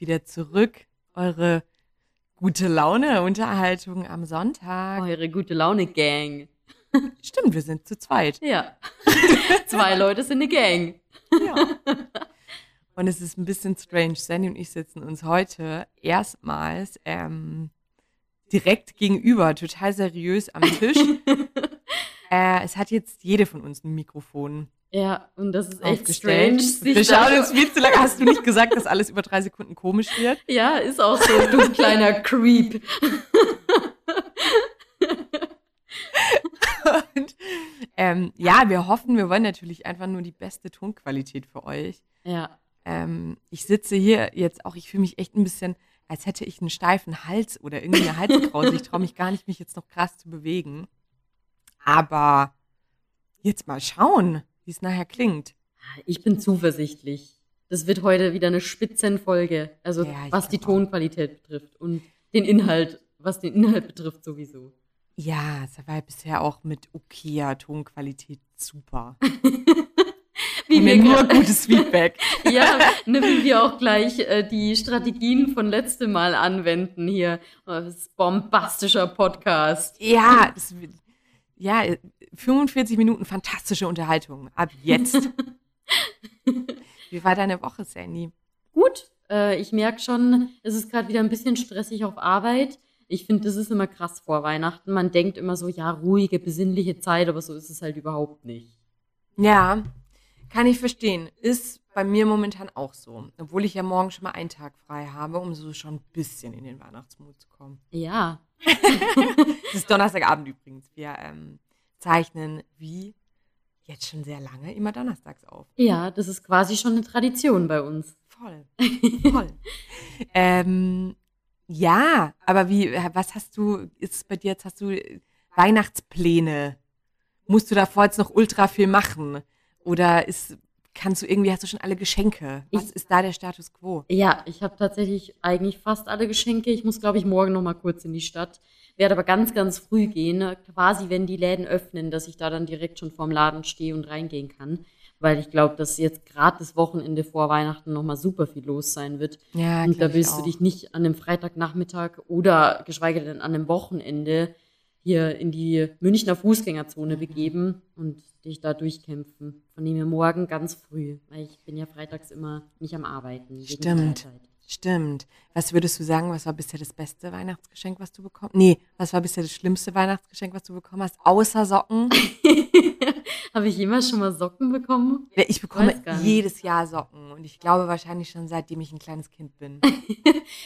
wieder zurück. Eure gute Laune Unterhaltung am Sonntag. Eure gute Laune Gang. Stimmt, wir sind zu zweit. Ja. Zwei Leute sind eine Gang. Ja. Und es ist ein bisschen strange. Sandy und ich sitzen uns heute erstmals ähm, direkt gegenüber, total seriös am Tisch. äh, es hat jetzt jede von uns ein Mikrofon. Ja, und das ist echt strange. Wir schauen uns viel zu lange. Hast du nicht gesagt, dass alles über drei Sekunden komisch wird? Ja, ist auch so, du kleiner Creep. Und, ähm, ja, wir hoffen, wir wollen natürlich einfach nur die beste Tonqualität für euch. Ja. Ähm, ich sitze hier jetzt auch, ich fühle mich echt ein bisschen, als hätte ich einen steifen Hals oder irgendwie eine Halskrause. Ich traue mich gar nicht, mich jetzt noch krass zu bewegen. Aber jetzt mal schauen, wie es nachher klingt. Ich bin zuversichtlich. Das wird heute wieder eine Spitzenfolge. Also Ja, was die glaub auch. Tonqualität betrifft und den Inhalt, was den Inhalt betrifft sowieso. Ja, es war ja bisher auch mit okayer Tonqualität super. Wie wir nur gutes Feedback. ja, ne, wie wir auch gleich äh, die Strategien von letztem Mal anwenden hier. Oh, das ist bombastischer Podcast. Ja, das, wird- ja, 45 Minuten fantastische Unterhaltung. Ab jetzt. Wie war deine Woche, Sandy? Gut, äh, ich merke schon, es ist gerade wieder ein bisschen stressig auf Arbeit. Ich finde, das ist immer krass vor Weihnachten. Man denkt immer so, ja, ruhige, besinnliche Zeit, aber so ist es halt überhaupt nicht. Ja, kann ich verstehen. Ist bei mir momentan auch so. Obwohl ich ja morgen schon mal einen Tag frei habe, um so schon ein bisschen in den Weihnachtsmut zu kommen. Ja, Es ist Donnerstagabend übrigens. Wir ähm, zeichnen wie jetzt schon sehr lange immer donnerstags auf. ja, das ist quasi schon eine Tradition bei uns. Voll. Voll. ähm, ja, aber wie, was hast du, ist es bei dir jetzt, hast du Weihnachtspläne? Musst du davor jetzt noch ultra viel machen? Oder ist, kannst du irgendwie, hast du schon alle Geschenke? Was Ich- ist da der Status quo? Ja, ich habe tatsächlich eigentlich fast alle Geschenke. Ich muss, glaube ich, morgen noch mal kurz in die Stadt. Werde aber ganz, ganz früh gehen, quasi wenn die Läden öffnen, dass ich da dann direkt schon vorm Laden stehe und reingehen kann. Weil ich glaube, dass jetzt gerade das Wochenende vor Weihnachten noch mal super viel los sein wird. Ja, und da willst du dich nicht an einem Freitagnachmittag oder geschweige denn an einem Wochenende hier in die Münchner Fußgängerzone begeben und dich da durchkämpfen. Von dem her morgen ganz früh, weil ich bin ja freitags immer nicht am Arbeiten. Stimmt. Stimmt. Was würdest du sagen, was war bisher das beste Weihnachtsgeschenk, was du bekommen Nee, was war bisher das schlimmste Weihnachtsgeschenk, was du bekommen hast? Außer Socken? Habe ich jemals schon mal Socken bekommen? Ich bekomme jedes Jahr Socken und ich glaube wahrscheinlich schon seitdem ich ein kleines Kind bin.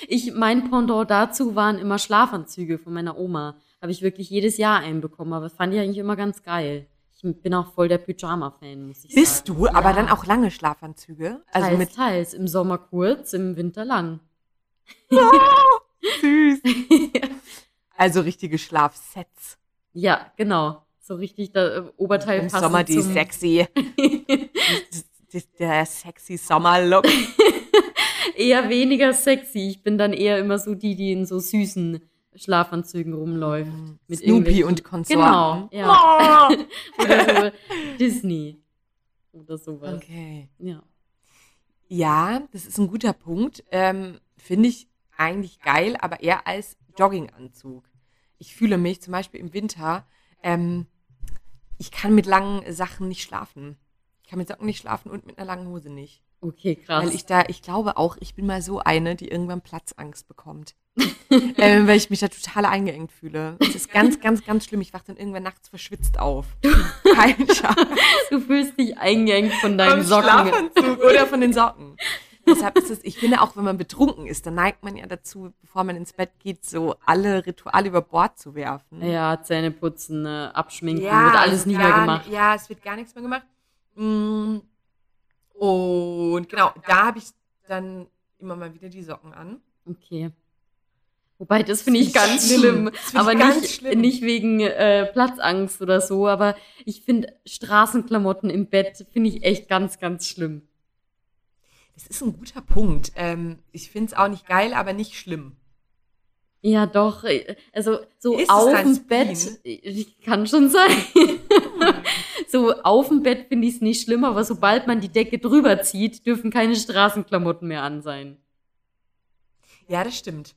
Ich, mein Pendant dazu waren immer Schlafanzüge von meiner Oma. Habe ich wirklich jedes Jahr einen bekommen, aber das fand ich eigentlich immer ganz geil. Ich bin auch voll der Pyjama-Fan, muss ich Bist sagen. du, aber Ja. dann auch lange Schlafanzüge? Also teils, mit teils. Im Sommer kurz, im Winter lang. süß. Also richtige Schlafsets. Ja, genau. So richtig, der äh, Oberteil Im Sommer die sexy. Der sexy Sommerlook. eher weniger sexy. Ich bin dann eher immer so die, die in so süßen Schlafanzügen rumläuft. Mit Snoopy und Konsorten. Genau, ja. Oh. Oder so Disney. Oder sowas. Okay. Ja. Ja, das ist ein guter Punkt. Ähm, Finde ich eigentlich geil, aber eher als Jogginganzug. Ich fühle mich zum Beispiel im Winter, ähm, ich kann mit langen Sachen nicht schlafen. Ich kann mit Socken nicht schlafen und mit einer langen Hose nicht. Okay, krass. Weil ich da, ich glaube auch, ich bin mal so eine, die irgendwann Platzangst bekommt. ähm, weil ich mich da total eingeengt fühle. Das ist ganz, ganz, ganz schlimm. Ich wache dann irgendwann nachts verschwitzt auf. Kein Scheiß. du fühlst dich eingeengt von deinen Beim Socken. Schlafanzug oder von den Socken. Deshalb ist es, ich finde auch, wenn man betrunken ist, dann neigt man ja dazu, bevor man ins Bett geht, so alle Rituale über Bord zu werfen. Ja, Zähne putzen, äh, abschminken, wird alles nicht mehr gemacht. Ja, es wird gar nichts mehr gemacht. Mm. Und genau, da habe ich dann immer mal wieder die Socken an. Okay. Wobei, das finde ich ganz schlimm. schlimm. Aber ganz nicht, schlimm. nicht wegen äh, Platzangst oder so. Aber ich finde Straßenklamotten im Bett finde ich echt ganz, ganz schlimm. Das ist ein guter Punkt. Ähm, ich finde es auch nicht geil, aber nicht schlimm. Ja, doch. äh, Also so Ist auf dem Bett äh, kann schon sein. so auf dem Bett finde ich es nicht schlimm, aber sobald man die Decke drüber zieht, dürfen keine Straßenklamotten mehr an sein. Ja, das stimmt.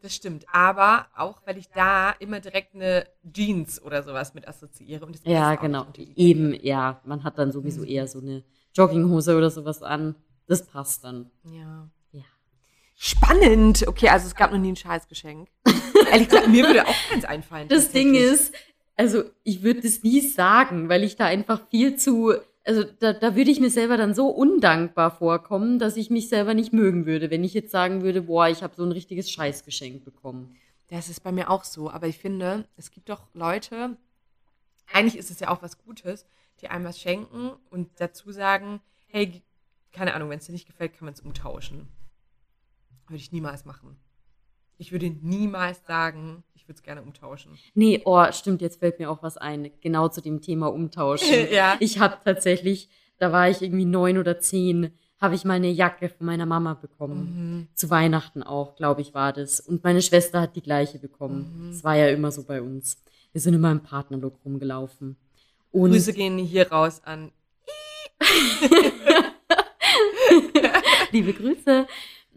Das stimmt. Aber auch, weil ich da immer direkt eine Jeans oder sowas mit assoziiere. Und das Ja, genau. Eben, ja. Man hat dann sowieso Mhm. eher so eine Jogginghose oder sowas an. Das passt dann. Ja. Ja. Spannend. Okay, also es gab noch nie ein Scheißgeschenk. Ehrlich gesagt, mir würde auch keins einfallen. Das Ding ist, also ich würde das nie sagen, weil ich da einfach viel zu, also da, da würde ich mir selber dann so undankbar vorkommen, dass ich mich selber nicht mögen würde, wenn ich jetzt sagen würde, boah, ich habe so ein richtiges Scheißgeschenk bekommen. Das ist bei mir auch so. Aber ich finde, es gibt doch Leute, eigentlich ist es ja auch was Gutes, die einem was schenken und dazu sagen, hey, keine Ahnung, wenn es dir nicht gefällt, kann man es umtauschen. Würde ich niemals machen. Ich würde niemals sagen, ich würde es gerne umtauschen. Nee, oh, stimmt, jetzt fällt mir auch was ein, genau zu dem Thema Umtauschen. Ja. Ich habe tatsächlich, da war ich irgendwie neun oder zehn, habe ich mal eine Jacke von meiner Mama bekommen. Mhm. Zu Weihnachten auch, glaube ich, war das. Und meine Schwester hat die gleiche bekommen. Mhm. Das war ja immer so bei uns. Wir sind immer im Partnerlook rumgelaufen. Und Grüße gehen hier raus an. liebe Grüße.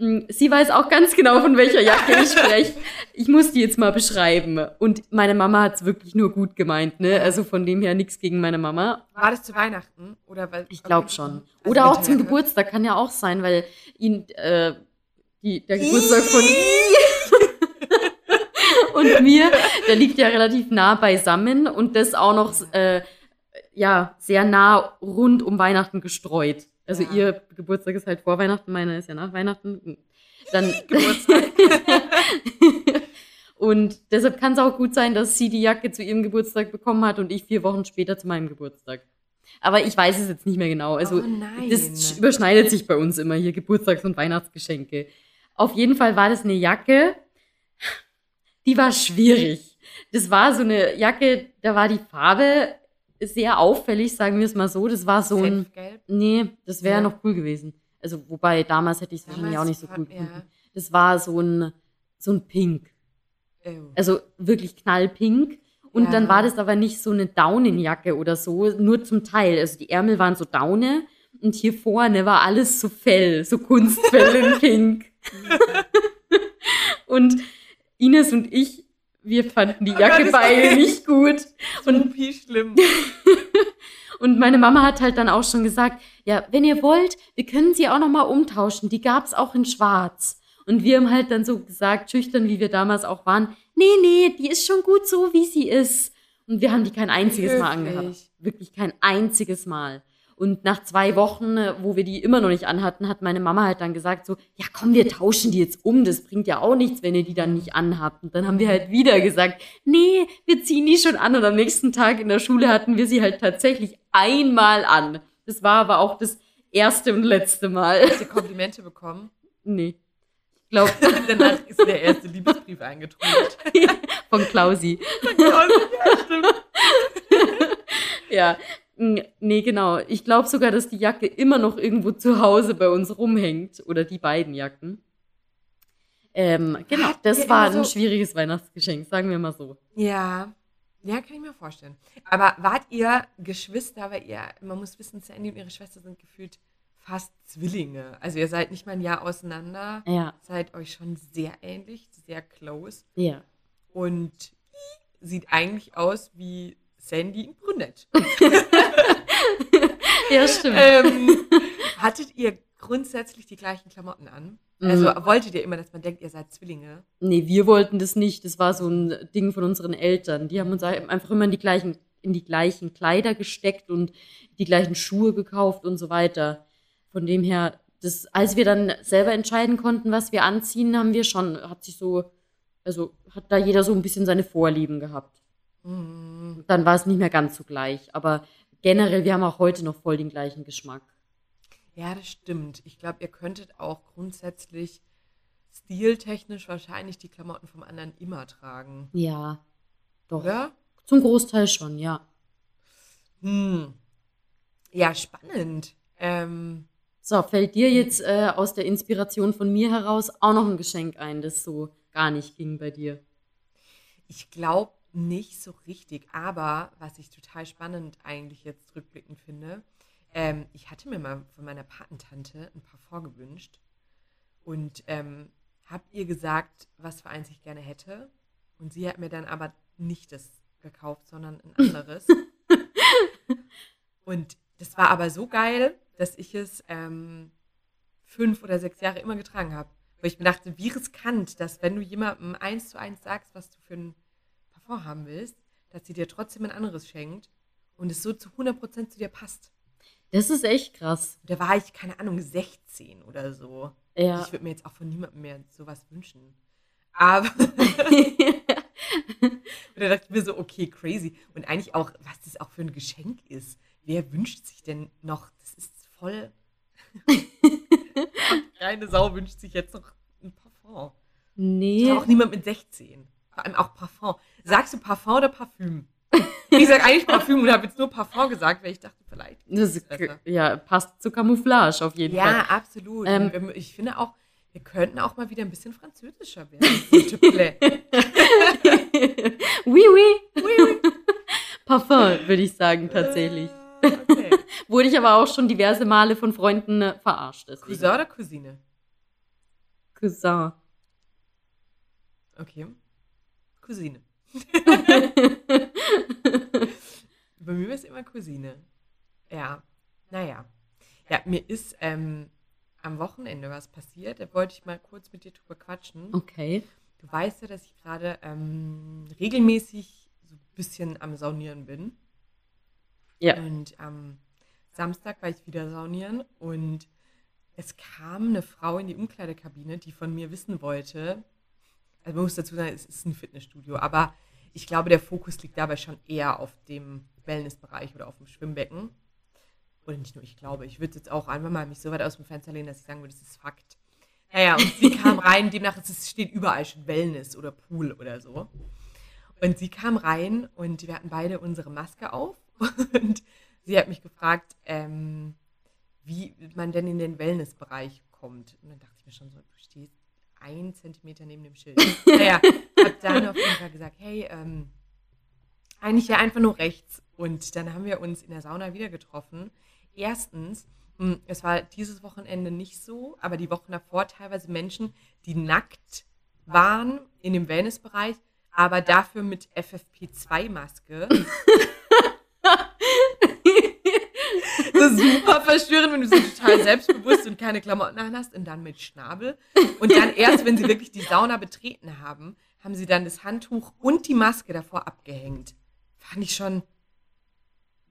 Mm, Sie weiß auch ganz genau, von welcher Jacke ich spreche. Ich muss die jetzt mal beschreiben. Und meine Mama hat es wirklich nur gut gemeint, ne? Also von dem her nichts gegen meine Mama. War das zu Weihnachten? Oder weil, Ich glaube schon. Also Oder auch zum? Geburtstag kann ja auch sein, weil ihn äh, die, der Geburtstag von und mir, der liegt ja relativ nah beisammen und das auch noch äh, ja sehr nah rund um Weihnachten gestreut. Also Ja. ihr Geburtstag ist halt vor Weihnachten, meiner ist ja nach Weihnachten. Dann Geburtstag. und deshalb kann es auch gut sein, dass sie die Jacke zu ihrem Geburtstag bekommen hat und ich vier Wochen später zu meinem Geburtstag. Aber ich weiß es jetzt nicht mehr genau. Also oh nein. das überschneidet sich bei uns immer hier, Geburtstags- und Weihnachtsgeschenke. Auf jeden Fall war das eine Jacke, die war schwierig. Das war so eine Jacke, da war die Farbe sehr auffällig, sagen wir es mal so. Das war so ein, nee, das wäre Ja. noch cool gewesen. Also, wobei damals hätte ich es wahrscheinlich auch nicht so cool gefunden. Das war so ein, so ein Pink. Ja. Also wirklich knallpink. Und Ja. dann war das aber nicht so eine Daunenjacke oder so, nur zum Teil. Also die Ärmel waren so Daune und hier vorne war alles so Fell, so Kunstfell in Pink. und Ines und ich, wir fanden die Oh Jacke Gott, ist beide nicht gut. Und Supi schlimm. und meine Mama hat halt dann auch schon gesagt, ja, wenn ihr wollt, wir können sie auch noch mal umtauschen. Die gab's auch in Schwarz. Und wir haben halt dann so gesagt, schüchtern wie wir damals auch waren, nee, nee, die ist schon gut so, wie sie ist. Und wir haben die kein einziges Mal Höflich. angehabt. Wirklich kein einziges Mal. Und nach zwei Wochen, äh, wo wir die immer noch nicht anhatten, hat meine Mama halt dann gesagt so, ja komm, wir tauschen die jetzt um, das bringt ja auch nichts, wenn ihr die dann nicht anhabt. Und dann haben wir halt wieder gesagt, nee, wir ziehen die schon an. Und am nächsten Tag in der Schule hatten wir sie halt tatsächlich einmal an. Das war aber auch das erste und letzte Mal. Hast du Komplimente bekommen? Nee. Ich glaube, Danach ist der erste Liebesbrief eingetrudelt. von Klausi. ja, stimmt. Ja. Nee, genau. Ich glaube sogar, dass die Jacke immer noch irgendwo zu Hause bei uns rumhängt. Oder die beiden Jacken. Ähm, genau, Habt das war ein so- schwieriges Weihnachtsgeschenk, sagen wir mal so. Ja. Ja, kann ich mir vorstellen. Aber wart ihr Geschwister, weil ihr, man muss wissen, Sandy und ihre Schwester sind gefühlt fast Zwillinge. Also ihr seid nicht mal ein Jahr auseinander, Ja, seid euch schon sehr ähnlich, sehr close ja. und sieht eigentlich aus wie Sandy und Brünett. Ja, stimmt. ähm, hattet ihr grundsätzlich die gleichen Klamotten an? Also Mhm. wolltet ihr immer, dass man denkt, ihr seid Zwillinge? Nee, wir wollten das nicht. Das war so ein Ding von unseren Eltern. Die haben uns einfach immer in die gleichen, in die gleichen Kleider gesteckt und die gleichen Schuhe gekauft und so weiter. Von dem her, das, als wir dann selber entscheiden konnten, was wir anziehen, haben wir schon, hat sich so, also hat da jeder so ein bisschen seine Vorlieben gehabt. Mhm. Dann war es nicht mehr ganz so gleich. Aber generell, wir haben auch heute noch voll den gleichen Geschmack. Ja, das stimmt. Ich glaube, ihr könntet auch grundsätzlich stiltechnisch wahrscheinlich die Klamotten vom anderen immer tragen. Ja, doch. Oder? Zum Großteil schon, ja. Hm. Ja, spannend. Ähm, So, fällt dir jetzt äh, aus der Inspiration von mir heraus auch noch ein Geschenk ein, das so gar nicht ging bei dir? ich glaube nicht so richtig, aber was ich total spannend eigentlich jetzt rückblickend finde, ähm, ich hatte mir mal von meiner Patentante ein Parfum gewünscht und ähm, habe ihr gesagt, was für eins ich gerne hätte. Und sie hat mir dann aber nicht das gekauft, sondern ein anderes. und das war aber so geil, dass ich es ähm, fünf oder sechs Jahre immer getragen habe. Weil ich mir dachte, wie riskant, dass wenn du jemandem eins zu eins sagst, was du für ein Parfum haben willst, dass sie dir trotzdem ein anderes schenkt und es so zu 100% zu dir passt. Das ist echt krass. Da war ich, keine Ahnung, 16 oder so. Ja. Ich würde mir jetzt auch von niemandem mehr sowas wünschen. Aber. und da dachte ich mir so, okay, crazy. Und eigentlich auch, was das auch für ein Geschenk ist. Wer wünscht sich denn noch? Das ist voll. Keine Sau wünscht sich jetzt noch ein Parfum. nee. Ja. Auch niemand mit 16. Vor allem auch Parfum. Sagst du Parfum oder Parfüm? Ich sag eigentlich Parfüm und habe jetzt nur Parfum gesagt, weil ich dachte, vielleicht. Das ist besser. ja, passt zur Camouflage auf jeden Ja, absolut. Ähm, Und wir- ich finde auch, wir könnten auch mal wieder ein bisschen französischer werden. Plaît. Fall. oui, oui. Parfum, würde ich sagen, tatsächlich. Äh, Okay. Wurde ich aber auch schon diverse Male von Freunden äh, verarscht. Deswegen. Cousin oder Cousine? Cousin. Okay. Cousine. Bei mir war es immer Cousine. Ja, naja. Ja, mir ist ähm, am Wochenende was passiert. Da wollte ich mal kurz mit dir drüber quatschen. Okay. Du weißt ja, dass ich gerade ähm, regelmäßig so ein bisschen am Saunieren bin. Ja. Und am Samstag war ich wieder saunieren und es kam eine Frau in die Umkleidekabine, die von mir wissen wollte. Also man muss dazu sagen, es ist ein Fitnessstudio, aber ich glaube, der Fokus liegt dabei schon eher auf dem Wellnessbereich oder auf dem Schwimmbecken. Oder nicht nur ich glaube, ich würde jetzt auch einfach mal mich so weit aus dem Fenster lehnen, dass ich sagen würde, das ist Fakt. Naja, und sie kam rein, demnach es steht überall schon Wellness oder Pool oder so. Und sie kam rein und wir hatten beide unsere Maske auf und sie hat mich gefragt, ähm, wie man denn in den Wellnessbereich kommt. Und dann dachte ich mir schon so, du stehst ein Zentimeter neben dem Schild. Naja, hab dann auf jeden Fall gesagt, hey, ähm, eigentlich ja einfach nur rechts. Und dann haben wir uns in der Sauna wieder getroffen. Erstens, mh, es war dieses Wochenende nicht so, aber die Wochen davor teilweise Menschen, die nackt waren in dem Wellnessbereich, aber dafür mit FFP2-Maske. super verstörend, wenn du so total selbstbewusst und keine Klamotten an hast und dann mit Schnabel. Und dann erst, wenn sie wirklich die Sauna betreten haben, haben sie dann das Handtuch und die Maske davor abgehängt. Fand ich schon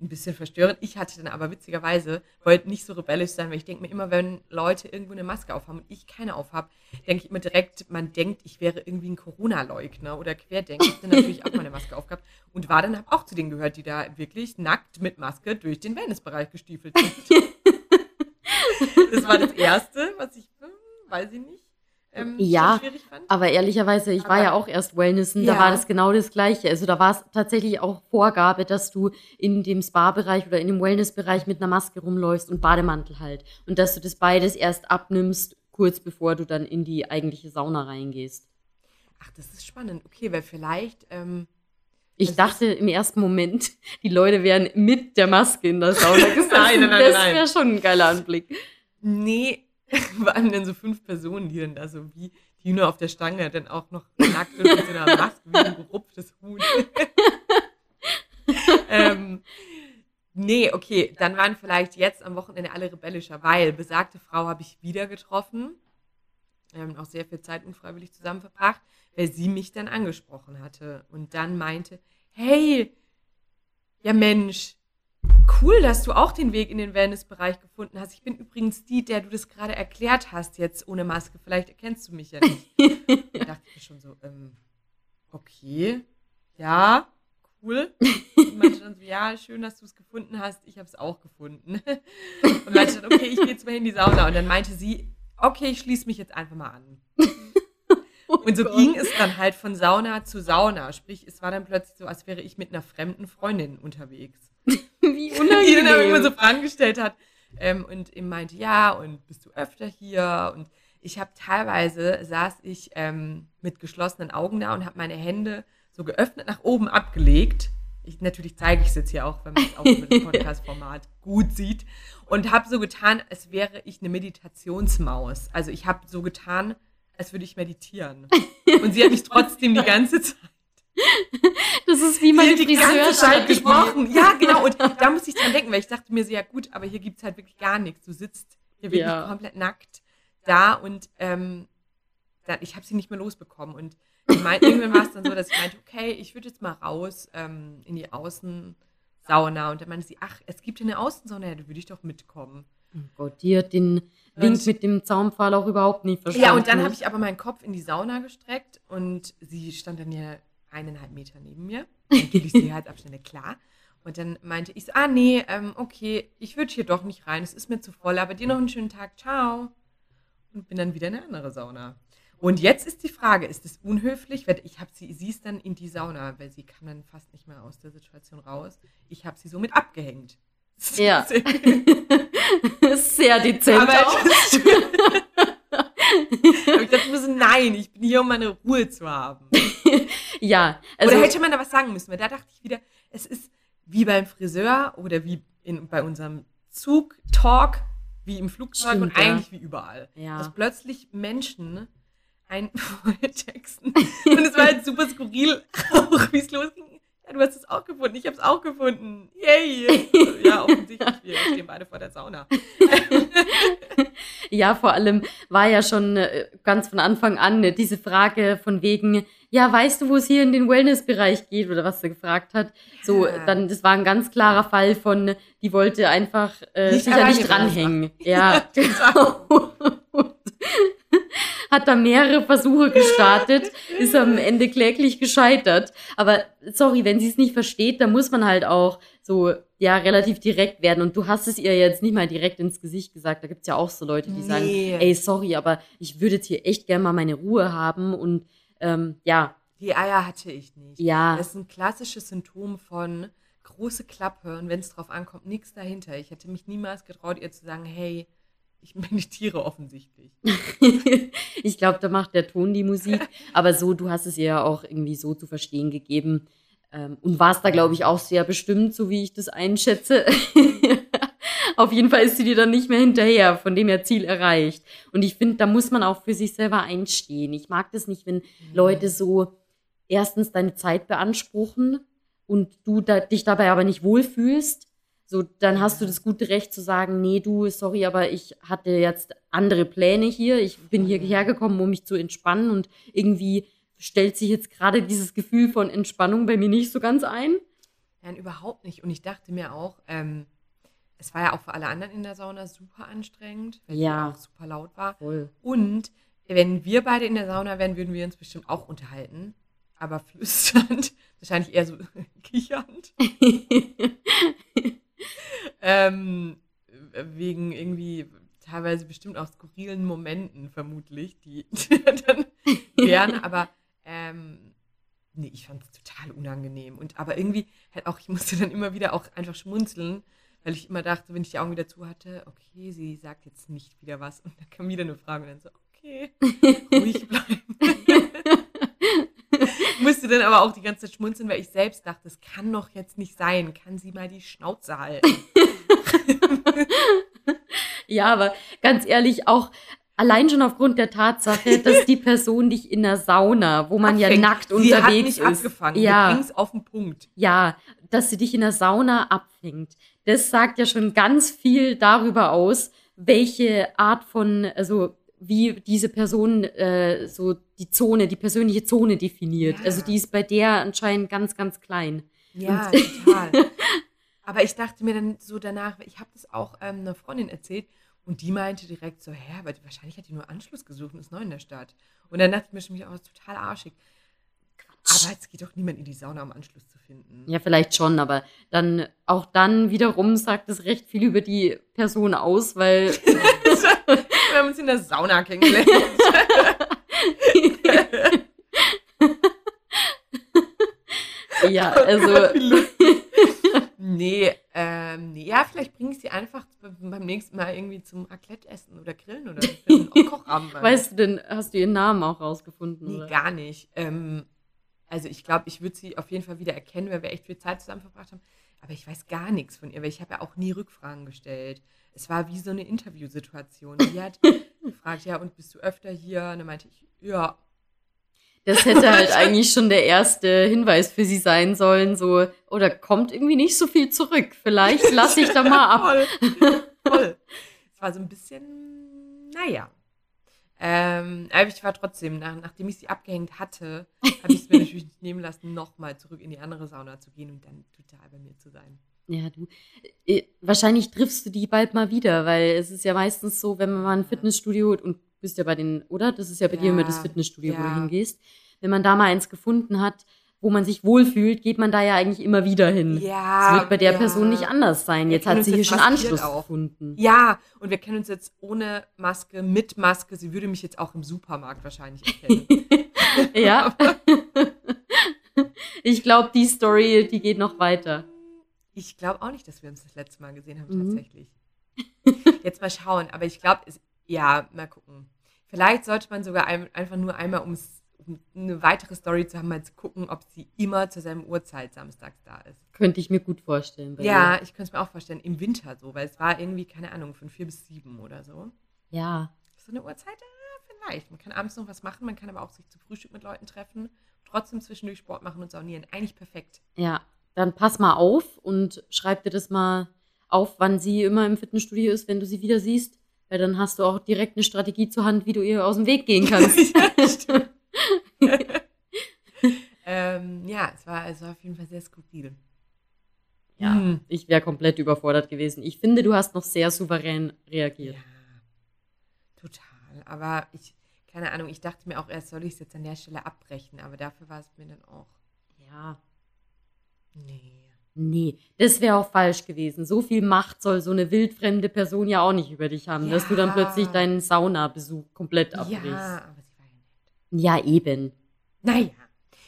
ein bisschen verstörend. Ich hatte dann aber witzigerweise, wollte nicht so rebellisch sein, weil ich denke mir immer, wenn Leute irgendwo eine Maske aufhaben und ich keine aufhab, denke ich immer direkt, man denkt, ich wäre irgendwie ein Corona-Leugner oder Querdenker. Ich habe dann natürlich auch meine Maske aufgehabt und war dann hab auch zu denen gehört, die da wirklich nackt mit Maske durch den Wellnessbereich gestiefelt sind. das war das Erste, was ich, hm, weiß ich nicht, ähm, Ja, schon schwierig fand. Aber ehrlicherweise, ich war Aber- ja auch erst Wellnessen, Ja. da war das genau das Gleiche. Also da war es tatsächlich auch Vorgabe, dass du in dem Spa-Bereich oder in dem Wellness-Bereich mit einer Maske rumläufst und Bademantel halt. Und dass du das beides erst abnimmst, kurz bevor du dann in die eigentliche Sauna reingehst. Ach, das ist spannend. Okay, weil vielleicht, ähm, Ich dachte im ersten Moment, die Leute wären mit der Maske in der Sauna gesessen. Nein, nein, nein, das wäre schon ein geiler Anblick. Nee, waren dann so fünf Personen, die dann da so wie die Hühner auf der Stange dann auch noch nackt und mit so einer Maske wie ein gerupftes Huhn. ähm, nee, okay, dann waren vielleicht jetzt am Wochenende alle rebellischer, weil besagte Frau habe ich wieder getroffen. Wir haben auch sehr viel Zeit unfreiwillig zusammen verbracht, weil sie mich dann angesprochen hatte und dann meinte, hey, ja Mensch, cool, dass du auch den Weg in den Wellnessbereich gefunden hast. Ich bin übrigens die, der du das gerade erklärt hast, jetzt ohne Maske. Vielleicht erkennst du mich ja nicht. da dachte ich mir schon so, ähm, okay, ja, cool. Und meinte dann so, ja, schön, dass du es gefunden hast. Ich habe es auch gefunden. Und meinte dann, okay, ich gehe jetzt mal in die Sauna. Und dann meinte sie, okay, ich schließe mich jetzt einfach mal an. Und so Gott. ging es dann halt von Sauna zu Sauna. Sprich, es war dann plötzlich so, als wäre ich mit einer fremden Freundin unterwegs. Wie Die dann immer unangenehm. so Fragen gestellt hat. Ähm, und ihm meinte, ja, und bist du öfter hier? Und ich habe teilweise, saß ich ähm, mit geschlossenen Augen da und habe meine Hände so geöffnet nach oben abgelegt. Ich, natürlich zeige ich es jetzt hier auch, wenn man es auch über das Podcast-Format gut sieht. Und habe so getan, als wäre ich eine Meditationsmaus. Also ich habe so getan, als würde ich meditieren. Und sie hat mich trotzdem die ganze Zeit Das ist wie meine Friseurstrategie. gesprochen. Ja, genau. Und da musste ich dran denken, weil ich dachte mir so, ja gut, aber hier gibt's halt wirklich gar nichts. Du sitzt hier wirklich Ja. komplett nackt da und ähm, dann, ich habe sie nicht mehr losbekommen. Und ich mein, irgendwann war es dann so, dass ich meinte, okay, ich würde jetzt mal raus ähm, in die Außensauna. Und dann meinte sie, ach, es gibt hier eine Außensauna, ja, da würde ich doch mitkommen. Oh Gott, die hat den Wink Und- mit dem Zaunpfahl auch überhaupt nicht verstanden. Ja, und dann habe ich aber meinen Kopf in die Sauna gestreckt und sie stand dann ja eineinhalb Meter neben mir. Natürlich Sicherheitsabstände, klar. Und dann meinte ich so, ah nee, ähm, okay, ich würde hier doch nicht rein, es ist mir zu voll, aber dir noch einen schönen Tag, ciao. Und bin dann wieder in eine andere Sauna. Und jetzt ist die Frage, ist es unhöflich? Ich habe sie, sie ist dann in die Sauna, weil sie kam dann fast nicht mehr aus der Situation raus. Ich habe sie somit abgehängt. Ja. Sehr dezent Aber auch. Aber ich dachte mir so, nein, ich bin hier, um meine Ruhe zu haben. Ja, also oder hätte man da was sagen müssen, weil da dachte ich wieder, es ist wie beim Friseur oder wie in, bei unserem Zug-Talk, wie im Flugzeug Stimmt, und ja. eigentlich wie überall. Ja. Dass plötzlich Menschen ein texten. Und es war halt super skurril, auch wie es losging. Ja, du hast es auch gefunden, ich habe es auch gefunden. Yay! Ja, offensichtlich, wir stehen beide vor der Sauna. Ja, vor allem war ja schon äh, ganz von Anfang an äh, diese Frage von wegen, ja, weißt du, wo es hier in den Wellnessbereich geht oder was sie gefragt hat. So, Ja. dann, das war ein ganz klarer Fall von, die wollte einfach äh, Nicht sich ja nicht dranhängen. Ja, genau. Hat da mehrere Versuche gestartet, ist am Ende kläglich gescheitert. Aber sorry, wenn sie es nicht versteht, dann muss man halt auch so, ja, relativ direkt werden. Und du hast es ihr jetzt nicht mal direkt ins Gesicht gesagt. Da gibt's ja auch so Leute, die sagen, Nee. ey, sorry, aber ich würde jetzt hier echt gerne mal meine Ruhe haben. Und ähm, ja, Die Eier hatte ich nicht. ja, Das ist ein klassisches Symptom von große Klappe und wenn es drauf ankommt, nichts dahinter. Ich hätte mich niemals getraut, ihr zu sagen, hey, ich meditiere offensichtlich. ich glaube, da macht der Ton die Musik. Aber so, du hast es ihr ja auch irgendwie so zu verstehen gegeben. Ähm, und warst da, glaube ich, auch sehr bestimmt, so wie ich das einschätze. Auf jeden Fall ist sie dir dann nicht mehr hinterher, von dem her Ziel erreicht. Und ich finde, da muss man auch für sich selber einstehen. Ich mag das nicht, wenn Leute so erstens deine Zeit beanspruchen und du da, dich dabei aber nicht wohlfühlst. So, dann hast du das gute Recht zu sagen, nee, du, sorry, aber ich hatte jetzt andere Pläne hier. Ich bin hierher gekommen, um mich zu entspannen und irgendwie stellt sich jetzt gerade dieses Gefühl von Entspannung bei mir nicht so ganz ein. Nein, überhaupt nicht. Und ich dachte mir auch, ähm, es war ja auch für alle anderen in der Sauna super anstrengend, weil Ja. die auch super laut war. Voll. Und wenn wir beide in der Sauna wären, würden wir uns bestimmt auch unterhalten. Aber flüsternd, wahrscheinlich eher so kichernd. ähm, wegen irgendwie teilweise bestimmt auch skurrilen Momenten vermutlich, die dann wären, aber ähm, nee, ich fand es total unangenehm. Und aber irgendwie halt auch, ich musste dann immer wieder auch einfach schmunzeln, weil ich immer dachte, wenn ich die Augen wieder zu hatte, okay, sie sagt jetzt nicht wieder was. Und dann kam wieder eine Frage und dann so, okay, ruhig bleiben. Musste dann aber auch die ganze Zeit schmunzeln, weil ich selbst dachte, das kann doch jetzt nicht sein. Kann sie mal die Schnauze halten? Ja, aber ganz ehrlich, auch allein schon aufgrund der Tatsache, dass die Person dich in der Sauna, wo man ja Abfängt. nackt sie unterwegs hat nicht ist. abgefangen. Ja. Du bringst auf den Punkt. Ja, dass sie dich in der Sauna abfängt. Das sagt ja schon ganz viel darüber aus, welche Art von, also wie diese Person äh, so die Zone, die persönliche Zone definiert. Ja. Also die ist bei der anscheinend ganz, ganz klein. Ja, total. Aber ich dachte mir dann so danach, ich habe das auch ähm, einer Freundin erzählt und die meinte direkt so, hä, aber wahrscheinlich hat die nur Anschluss gesucht und ist neu in der Stadt. Und dann dachte ich mir schon wieder, oh, ist total arschig. Aber es geht doch niemand in die Sauna, um Anschluss zu finden. Ja, vielleicht schon, aber dann auch dann wiederum sagt es recht viel über die Person aus, weil Wir haben uns in der Sauna kennengelernt. ja, also Wie lustig. nee, ähm, nee, ja, vielleicht bringe ich sie einfach beim nächsten Mal irgendwie zum Raclette essen oder grillen oder Kochabend. weißt du denn, hast du ihren Namen auch rausgefunden? Nee, oder? gar nicht. Ähm, also ich glaube, ich würde sie auf jeden Fall wieder erkennen, weil wir echt viel Zeit zusammen verbracht haben. Aber ich weiß gar nichts von ihr, weil ich habe ja auch nie Rückfragen gestellt. Es war wie so eine Interviewsituation. Die hat gefragt, ja, und bist du öfter hier? Und dann meinte ich, ja. Das hätte halt eigentlich schon der erste Hinweis für sie sein sollen, so, oder kommt irgendwie nicht so viel zurück. Vielleicht lasse ich da mal ab. voll, voll. Es war so ein bisschen, naja. Ähm, aber ich war trotzdem, nach, nachdem ich sie abgehängt hatte, habe ich es mir natürlich nicht nehmen lassen, nochmal zurück in die andere Sauna zu gehen und dann total bei mir zu sein. Ja, du. äh, Wahrscheinlich triffst du die bald mal wieder, weil es ist ja meistens so, wenn man mal ein Fitnessstudio und bist ja bei den, oder? Das ist ja bei dir immer das Ja, Fitnessstudio, wo du ja. hingehst. Wenn man da mal eins gefunden hat, wo man sich wohlfühlt, geht man da ja eigentlich immer wieder hin. Ja. Das wird bei der ja. Person nicht anders sein. Wir Jetzt hat sie hier jetzt schon maskiert Anschluss auch. gefunden. Ja, und wir kennen uns jetzt ohne Maske, mit Maske. Sie würde mich jetzt auch im Supermarkt wahrscheinlich erkennen. Ja. ich glaube, die Story, die geht noch weiter. Ich glaube auch nicht, dass wir uns das letzte Mal gesehen haben, Mhm. tatsächlich. Jetzt mal schauen, aber ich glaube, ja, mal gucken. Vielleicht sollte man sogar ein, einfach nur einmal, ums, um eine weitere Story zu haben, mal zu gucken, ob sie immer zur selben Uhrzeit samstags da ist. Könnte ich mir gut vorstellen. Ja, ihr. ich könnte es mir auch vorstellen, im Winter so, weil es war irgendwie, keine Ahnung, von vier bis sieben oder so. Ja. So eine Uhrzeit, ja, vielleicht. Man kann abends noch was machen, man kann aber auch sich zum Frühstück mit Leuten treffen, trotzdem zwischendurch Sport machen und saunieren. Eigentlich perfekt. Ja. Dann pass mal auf und schreib dir das mal auf, wann sie immer im Fitnessstudio ist, wenn du sie wieder siehst. Weil dann hast du auch direkt eine Strategie zur Hand, wie du ihr aus dem Weg gehen kannst. ja, stimmt. ähm, ja, es war, es war auf jeden Fall sehr skurril. Ja, Hm. ich wäre komplett überfordert gewesen. Ich finde, du hast noch sehr souverän reagiert. Ja, total. Aber ich, keine Ahnung, ich dachte mir auch erst, soll ich es jetzt an der Stelle abbrechen, aber dafür war es mir dann auch, Ja. nee. Nee, das wäre auch falsch gewesen. So viel Macht soll so eine wildfremde Person ja auch nicht über dich haben, dass du dann Ja. plötzlich deinen Saunabesuch komplett abbrichst. Ja, aber ja eben. Naja,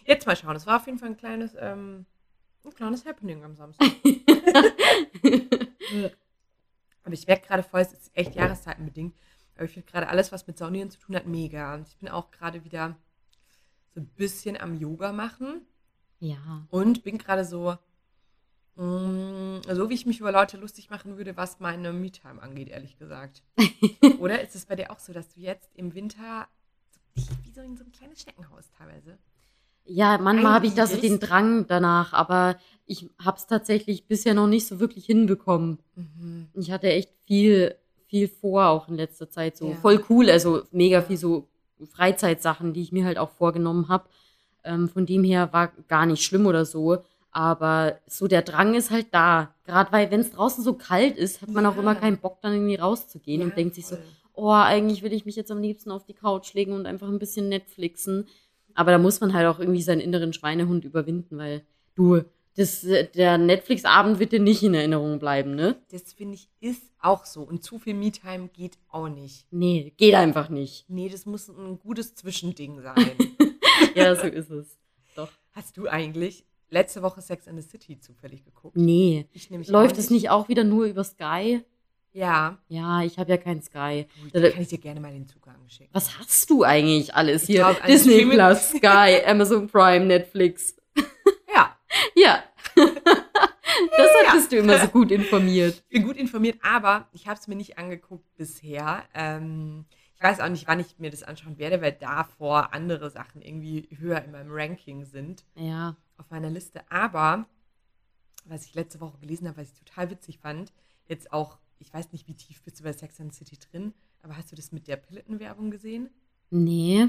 jetzt mal schauen. Es war auf jeden Fall ein kleines, ähm, ein kleines Happening am Samstag. Aber ich merke gerade voll, es ist echt jahreszeitenbedingt. Aber ich finde gerade alles, was mit Saunieren zu tun hat, mega. Und ich bin auch gerade wieder so ein bisschen am Yoga machen ja. und bin gerade so, mm, so wie ich mich über Leute lustig machen würde, was meine Me-Time angeht, ehrlich gesagt. Oder ist es bei dir auch so, dass du jetzt im Winter wie so in so ein kleines Schneckenhaus teilweise? Ja, manchmal habe ich da so den. Drang danach, aber ich habe es tatsächlich bisher noch nicht so wirklich hinbekommen. Mhm. Ich hatte echt viel, viel vor, auch in letzter Zeit. So Ja. voll cool, also mega viel so Freizeitsachen, die ich mir halt auch vorgenommen habe. Ähm, von dem her war gar nicht schlimm oder so. Aber so der Drang ist halt da. Gerade weil, wenn es draußen so kalt ist, hat man auch Ja. immer keinen Bock, dann irgendwie rauszugehen Ja, und denkt sich so, voll. Oh, eigentlich will ich mich jetzt am liebsten auf die Couch legen und einfach ein bisschen Netflixen. Aber da muss man halt auch irgendwie seinen inneren Schweinehund überwinden, weil du, das, äh, der Netflix-Abend wird dir nicht in Erinnerung bleiben, ne? Das finde ich ist auch so. Und zu viel Me-Time geht auch nicht. Nee, geht einfach nicht. Nee, das muss ein gutes Zwischending sein. Ja, so ist es. Doch. Hast du eigentlich letzte Woche Sex and the City zufällig geguckt? Nee. Ich nämlich Läuft es nicht auch wieder nur über Sky? Ja. Ja, ich habe ja kein Sky. Da kann ich dir gerne mal den Zugang schicken. Was hast du eigentlich alles Ich hier? glaub, Disney Plus, Sky, Amazon Prime, Netflix. Ja, Ja. das hattest du immer so gut informiert. ich bin gut informiert, aber ich habe es mir nicht angeguckt bisher. Ähm, ich weiß auch nicht, wann ich mir das anschauen werde, weil davor andere Sachen irgendwie höher in meinem Ranking sind. Ja. auf meiner Liste. Aber, was ich letzte Woche gelesen habe, was ich total witzig fand, jetzt auch, ich weiß nicht, wie tief bist du bei Sex and City drin, aber hast du das mit der Pilletten-Werbung gesehen? Nee.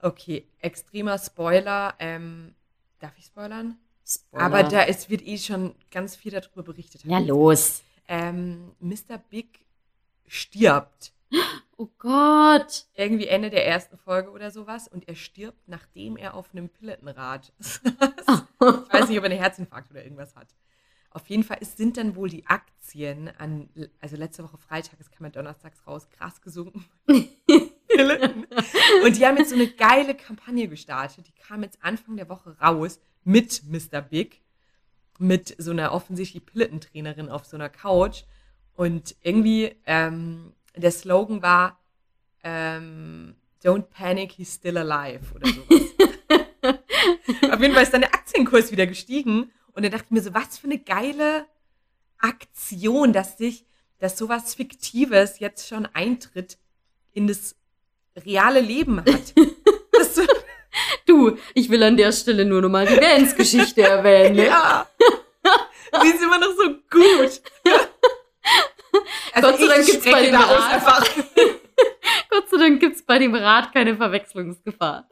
Okay, extremer Spoiler. Ähm, darf ich spoilern? Spoiler. Aber da es wird eh schon ganz viel darüber berichtet. Ja, los. Ähm, Mr. Big stirbt. Oh Gott. Irgendwie Ende der ersten Folge oder sowas. Und er stirbt, nachdem er auf einem Pillettenrad saß. Ich weiß nicht, ob er einen Herzinfarkt oder irgendwas hat. Auf jeden Fall es sind dann wohl die Aktien an, also letzte Woche Freitag, es kam ja donnerstags raus, krass gesunken. Und die haben jetzt so eine geile Kampagne gestartet. Die kam jetzt Anfang der Woche raus mit Mr. Big, mit so einer offensichtlich Pillettentrainerin auf so einer Couch. Und irgendwie ähm, der Slogan war ähm, Don't panic, he's still alive oder sowas. Auf jeden Fall ist dann der Aktienkurs wieder gestiegen. Und dann dachte ich mir so, was für eine geile Aktion, dass sich, dass sowas Fiktives jetzt schon Eintritt in das reale Leben hat. So, Du, ich will an der Stelle nur noch mal die Vans-Geschichte erwähnen. Ne? ja. Die ist immer noch so gut. Also Gott sei Dank gibt's bei dem Rat. Gott sei Dank gibt's bei dem Rad keine Verwechslungsgefahr.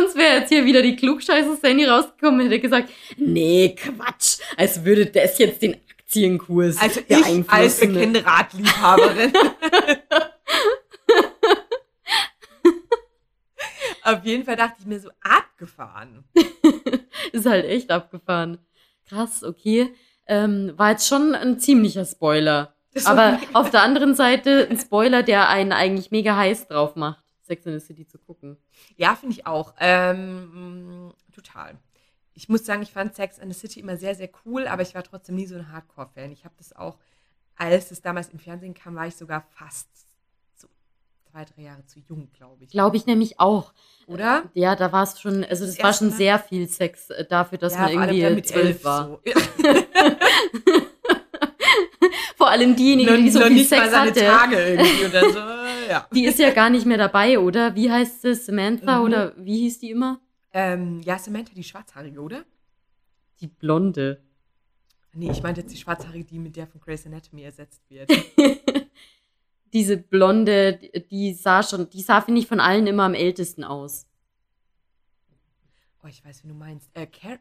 Sonst wäre jetzt hier wieder die klugscheiße Sandy rausgekommen und hätte gesagt, nee, Quatsch, als würde das jetzt den Aktienkurs Also ich als bekannte Radliebhaberin. Auf jeden Fall dachte ich mir so, abgefahren. Ist halt echt abgefahren. Krass, okay. Ähm, war jetzt schon ein ziemlicher Spoiler. Aber auf der anderen Seite ein Spoiler, der einen eigentlich mega heiß drauf macht, Sex in the City zu gucken. Ja, finde ich auch. Ähm, total. Ich muss sagen, ich fand Sex and the City immer sehr, sehr cool, aber ich war trotzdem nie so ein Hardcore-Fan. Ich habe das auch, als es damals im Fernsehen kam, war ich sogar fast so zwei, drei Jahre zu jung, glaube ich. Glaube ich nämlich auch. Oder? Ja, da war es schon, also das, Das war schon Mal. sehr viel Sex äh, dafür, dass man vor allem irgendwie mit zwölf war. So. Ja. Vor allem diejenige, die so noch viel nicht mal Sex seine hatte. Tage irgendwie dann so, äh, ja. Die ist ja gar nicht mehr dabei, oder? Wie heißt sie? Samantha Mhm. oder wie hieß die immer? Ähm, ja, Samantha, die Schwarzhaarige, oder? Die Blonde. Nee, ich meinte jetzt die Schwarzhaarige, die mit der von Grey's Anatomy ersetzt wird. Diese Blonde, die- sah schon, die sah, finde ich, von allen immer am ältesten aus. Oh, ich weiß, wie du meinst. Äh, Car Carrie?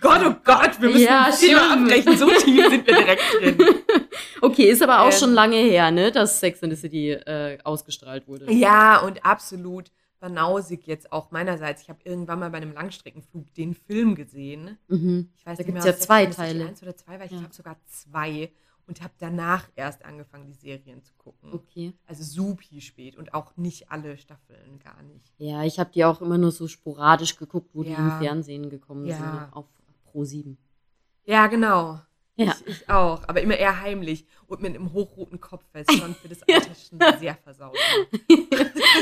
Gott, oh Gott, wir müssen Ja, das Thema abbrechen. So tief sind wir direkt drin. Okay, ist aber auch Ähm. schon lange her, ne, dass Sex in the City äh, ausgestrahlt wurde. Ja, und absolut banausig jetzt auch meinerseits. Ich habe irgendwann mal bei einem Langstreckenflug den Film gesehen. Mhm. Ich weiß Da nicht gibt's mehr, ja zwei Teile. Eins oder zwei, weil ich Ja. glaube sogar zwei. Und habe danach erst angefangen, die Serien zu gucken. Okay. Also supi spät und auch nicht alle Staffeln, gar nicht. Ja, ich habe die auch immer nur so sporadisch geguckt, wo die Ja. im Fernsehen gekommen Ja. sind. Auf Pro 7. Ja, genau. Ja. Ich, ich auch, aber immer eher heimlich und mit einem hochroten Kopf, weil es schon für das Alter schon sehr versaut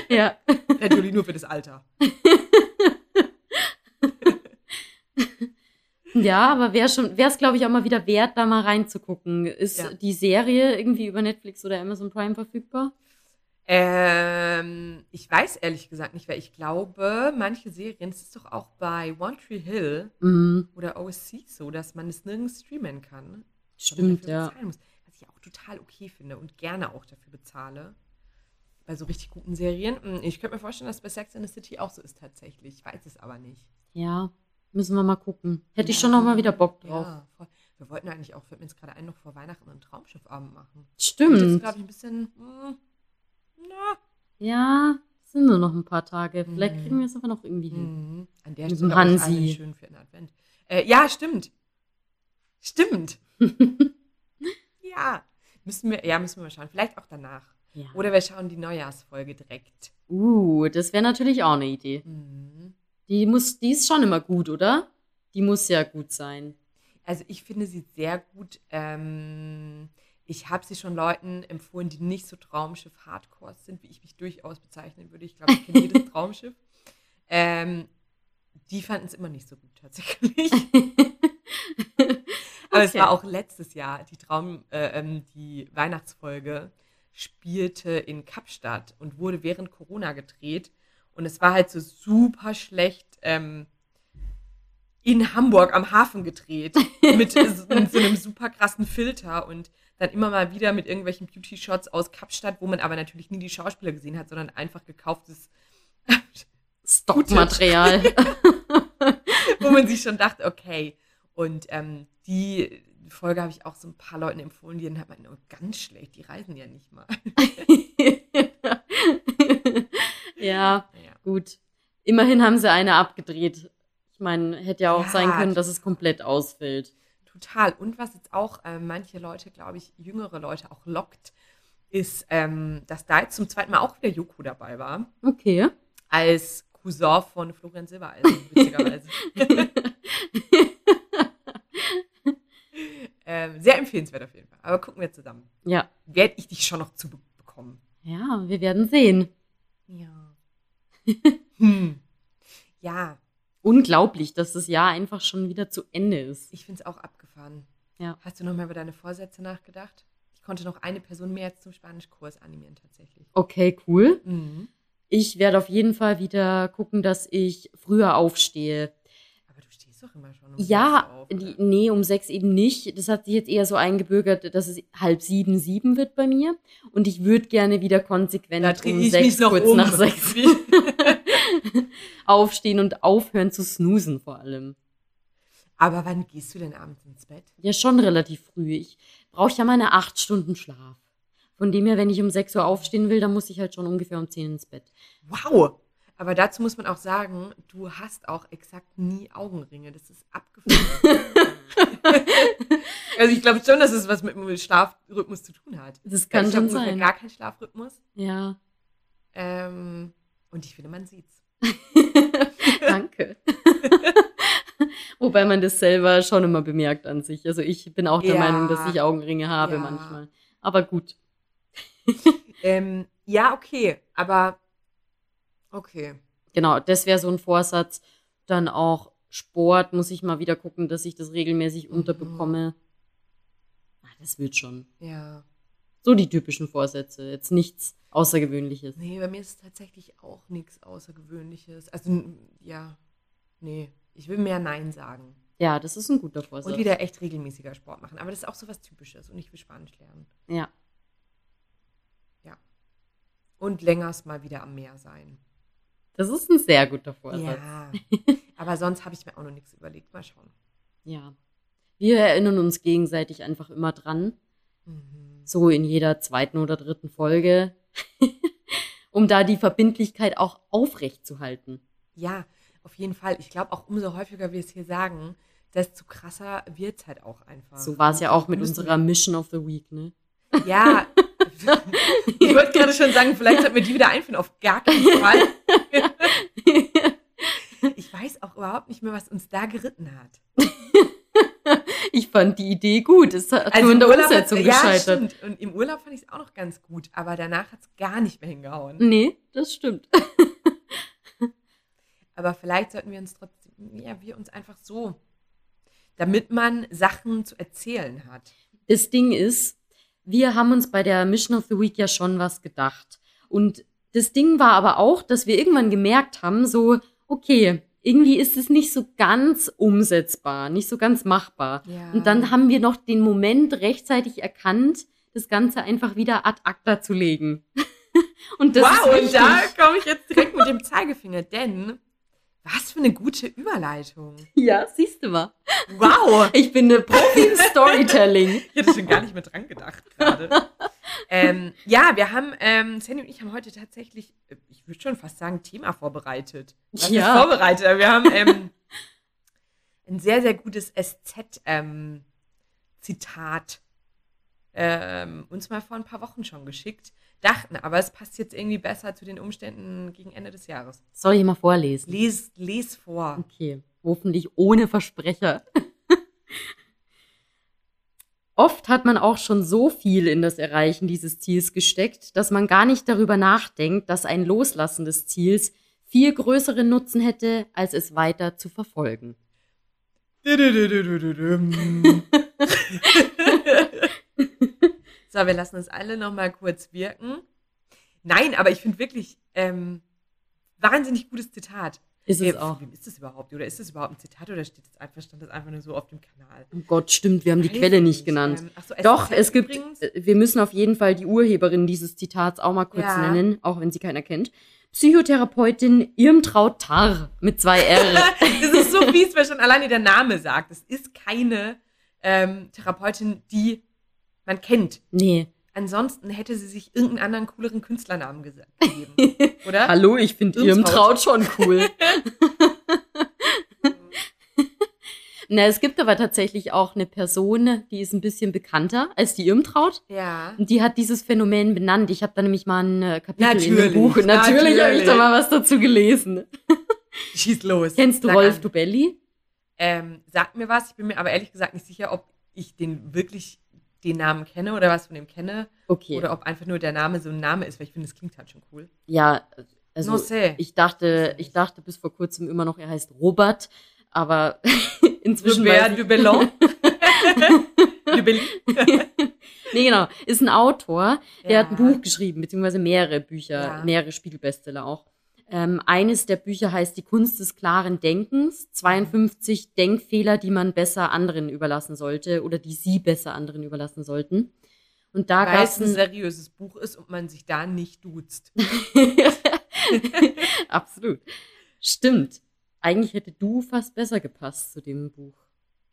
ja. Natürlich nur für das Alter. Ja, aber wäre schon, wäre es, glaube ich, auch mal wieder wert, da mal reinzugucken. Ist Ja. die Serie irgendwie über Netflix oder Amazon Prime verfügbar? Ähm, ich weiß ehrlich gesagt nicht, weil ich glaube, manche Serien, es ist doch auch bei One Tree Hill Mhm. oder OSC so, dass man es nirgends streamen kann. sondern Stimmt, ja. muss. Was ich auch total okay finde und gerne auch dafür bezahle. Bei so richtig guten Serien. Hm, Ich könnte mir vorstellen, dass es bei Sex in the City auch so ist tatsächlich. Ich weiß es aber nicht. Ja, müssen wir mal gucken. Hätte ich schon noch mal wieder Bock drauf. Ja, voll. Wir wollten eigentlich auch, fällt mir jetzt gerade ein, noch vor Weihnachten einen Traumschiffabend machen. Stimmt. Das ist, glaube ich, ein bisschen. hm, na, Ja, sind nur noch ein paar Tage. Vielleicht Mhm. kriegen wir es aber noch irgendwie hin. Mhm. An der Mit Stelle Hansi. schön für den Advent. Äh, ja, stimmt. Stimmt. ja. Müssen wir, ja, müssen wir mal schauen. Vielleicht auch danach. Ja. Oder wir schauen die Neujahrsfolge direkt. Uh, das wäre natürlich auch eine Idee. Mhm. Die muss, die ist schon immer gut, oder? Die muss ja gut sein. Also ich finde sie sehr gut. Ähm, ich habe sie schon Leuten empfohlen, die nicht so Traumschiff-Hardcore sind, wie ich mich durchaus bezeichnen würde. Ich glaube, ich kenne jedes Traumschiff. Ähm, die fanden es immer nicht so gut tatsächlich. Aber es war auch letztes Jahr, die Traum, äh, ähm, die Weihnachtsfolge spielte in Kapstadt und wurde während Corona gedreht. Und es war halt so super schlecht ähm, in Hamburg am Hafen gedreht. Mit so, so einem super krassen Filter und dann immer mal wieder mit irgendwelchen Beauty-Shots aus Kapstadt, wo man aber natürlich nie die Schauspieler gesehen hat, sondern einfach gekauftes Stockmaterial. wo man sich schon dachte, okay. Und ähm, die Folge habe ich auch so ein paar Leuten empfohlen, die dann hat man, oh, ganz schlecht, die reisen ja nicht mal. Ja, Naja. gut. Immerhin haben sie eine abgedreht. Ich meine, hätte ja auch Ja, sein können, dass es komplett ausfällt. Total. Und was jetzt auch äh, manche Leute, glaube ich, jüngere Leute auch lockt, ist, ähm, dass da jetzt zum zweiten Mal auch wieder Joko dabei war. Okay. Als Cousin von Florian Silbereisen, witzigerweise. ähm, sehr empfehlenswert auf jeden Fall. Aber gucken wir zusammen. Ja. Werde ich dich schon noch zu be bekommen. Ja, wir werden sehen. Ja. hm. Ja, Unglaublich, dass das Jahr einfach schon wieder zu Ende ist. ich finde es auch abgefahren. Ja. Hast du noch mal über deine Vorsätze nachgedacht? Ich konnte noch eine Person mehr jetzt zum Spanischkurs animieren, tatsächlich. Okay, cool. Mhm. Ich werde auf jeden Fall wieder gucken, dass ich früher aufstehe. Doch immer schon um Ja, auf, die, nee, um sechs eben nicht. Das hat sich jetzt eher so eingebürgert, dass es halb sieben, sieben wird bei mir. Und ich würde gerne wieder konsequent Da um ich sechs, mich noch kurz um. nach sechs aufstehen und aufhören zu snoosen vor allem. Aber wann gehst du denn abends ins Bett? Ja, schon relativ früh. Ich brauche ja meine acht Stunden Schlaf. Von dem her, wenn ich um sechs Uhr aufstehen will, dann muss ich halt schon ungefähr um zehn ins Bett. Wow! Aber dazu muss man auch sagen, du hast auch exakt nie Augenringe. Das ist abgefahren. also ich glaube schon, dass es was mit dem Schlafrhythmus zu tun hat. Das kann ich habe schon sein. gar keinen Schlafrhythmus. Ja, Ähm, und ich finde, man sieht's. danke. Wobei man das selber schon immer bemerkt an sich. Also ich bin auch der Ja. Meinung, dass ich Augenringe habe Ja. manchmal. Aber gut. Ähm, ja, okay, aber okay. Genau, das wäre so ein Vorsatz. Dann auch Sport muss ich mal wieder gucken, dass ich das regelmäßig Mhm. unterbekomme. Ah, das wird schon. Ja. So die typischen Vorsätze. Jetzt nichts Außergewöhnliches. Nee, bei mir ist es tatsächlich auch nichts Außergewöhnliches. Also, ja, nee. Ich will mehr Nein sagen. Ja, das ist ein guter Vorsatz. Und wieder echt regelmäßiger Sport machen. Aber das ist auch so was Typisches. Und ich will Spanisch lernen. Ja. Und längers mal wieder am Meer sein. Das ist ein sehr guter Vorsatz. Ja. Aber sonst habe ich mir auch noch nichts überlegt. Mal schauen. Ja. Wir erinnern uns gegenseitig einfach immer dran. Mhm. So in jeder zweiten oder dritten Folge. um da die Verbindlichkeit auch aufrecht zu halten. Ja, auf jeden Fall. Ich glaube auch umso häufiger wir es hier sagen, desto krasser wird es halt auch einfach. So war es ja auch mit unserer Mission of the Week, ne? Ja. ich wollte gerade schon sagen, vielleicht sollten wir die wieder einführen. Auf gar keinen Fall. Ich weiß auch überhaupt nicht mehr, was uns da geritten hat. ich fand die Idee gut. Es hat Also nur in der Urlaub Umsetzung ja, gescheitert. Stimmt. Und im Urlaub fand ich es auch noch ganz gut, aber danach hat es gar nicht mehr hingehauen. Nee, das stimmt. Aber vielleicht sollten wir uns trotzdem, ja, wir uns einfach so, damit man Sachen zu erzählen hat. Das Ding ist, wir haben uns bei der Mission of the Week ja schon was gedacht. Und das Ding war aber auch, dass wir irgendwann gemerkt haben, so, okay, irgendwie ist es nicht so ganz umsetzbar, nicht so ganz machbar. Ja. Und dann haben wir noch den Moment rechtzeitig erkannt, das Ganze einfach wieder ad acta zu legen. und das wow, ist und da komme ich jetzt direkt mit dem Zeigefinger, denn was für eine gute Überleitung. Ja, siehst du mal. Wow. Ich bin eine Profi im Storytelling. Ich hätte schon gar nicht mehr dran gedacht gerade. ähm, ja, wir haben, ähm, Sandy und ich haben heute tatsächlich, äh, ich würde schon fast sagen, Thema vorbereitet. Was Ja. vorbereitet? Aber Wir haben ähm, ein sehr, sehr gutes SZ-Zitat ähm, uns mal vor ein paar Wochen schon geschickt. Dachten aber, es passt jetzt irgendwie besser zu den Umständen gegen Ende des Jahres. Soll ich mal vorlesen? Les, les vor. Okay, hoffentlich ohne Versprecher. Oft hat man auch schon so viel in das Erreichen dieses Ziels gesteckt, dass man gar nicht darüber nachdenkt, dass ein Loslassen des Ziels viel größeren Nutzen hätte, als es weiter zu verfolgen. so, wir lassen es alle noch mal kurz wirken. Nein, aber ich finde wirklich ähm, wahnsinnig gutes Zitat. Ist es Äh, auch. Wem ist das überhaupt? Oder ist das überhaupt ein Zitat oder steht das einfach, stand das einfach nur so auf dem Kanal? Oh Gott, stimmt, wir haben die Weiß Quelle ich nicht genannt. Ähm, so, Doch, SZ es gibt, übrigens. äh, wir müssen auf jeden Fall die Urheberin dieses Zitats auch mal kurz Ja. nennen, auch wenn sie keiner kennt. Psychotherapeutin Irmtraut Tarr mit zwei R. Das ist so fies, weil schon alleine der Name sagt. Es ist keine ähm, Therapeutin, die man kennt. nee. Ansonsten hätte sie sich irgendeinen anderen cooleren Künstlernamen gegeben. Oder? Hallo, ich finde Irmtraut. Schon cool. Na, es gibt aber tatsächlich auch eine Person, die ist ein bisschen bekannter als die Irmtraut. Ja. Und die hat dieses Phänomen benannt. Ich habe da nämlich mal ein äh, Kapitel in dem Natürlich, Buch. Natürlich, habe ich natürlich. da mal was dazu gelesen. Schieß los. Kennst du Sag Rolf an. Dubelli? Ähm, sagt mir was. Ich bin mir aber ehrlich gesagt nicht sicher, ob ich den wirklich den Namen kenne oder was von dem kenne. Okay. Oder ob einfach nur der Name so ein Name ist, weil ich finde, das klingt halt schon cool. Ja, Also No sé. ich dachte, ich dachte bis vor kurzem immer noch, er heißt Robert, aber inzwischen Robert ich, de Bellon. de Bellin. nee, genau, ist ein Autor, der hat ein Ja. Buch geschrieben, beziehungsweise mehrere Bücher, Ja. mehrere Spiegelbestseller auch. Ähm, eines der Bücher heißt Die Kunst des klaren Denkens, 52 Denkfehler, die man besser anderen überlassen sollte oder die sie besser anderen überlassen sollten. Und da Weil es ein es seriöses Buch ist und man sich da nicht duzt. Absolut. Stimmt. Eigentlich hätte du fast besser gepasst zu dem Buch.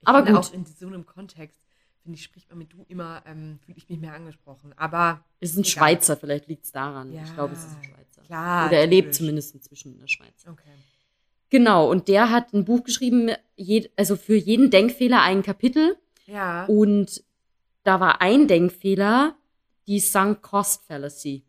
Ich Aber gut. auch in so einem Kontext, finde ich, spricht man mit du immer, ähm, fühle ich mich mehr angesprochen. Aber Es ist ein Egal. Schweizer, vielleicht liegt es daran. Ja, ich glaube, es ist ein Schweizer. klar. Oder er lebt zumindest inzwischen in der Schweiz. Okay. Genau, und der hat ein Buch geschrieben, je, also für jeden Denkfehler ein Kapitel. Ja. Und da war ein Denkfehler, die Sunk Cost Fallacy.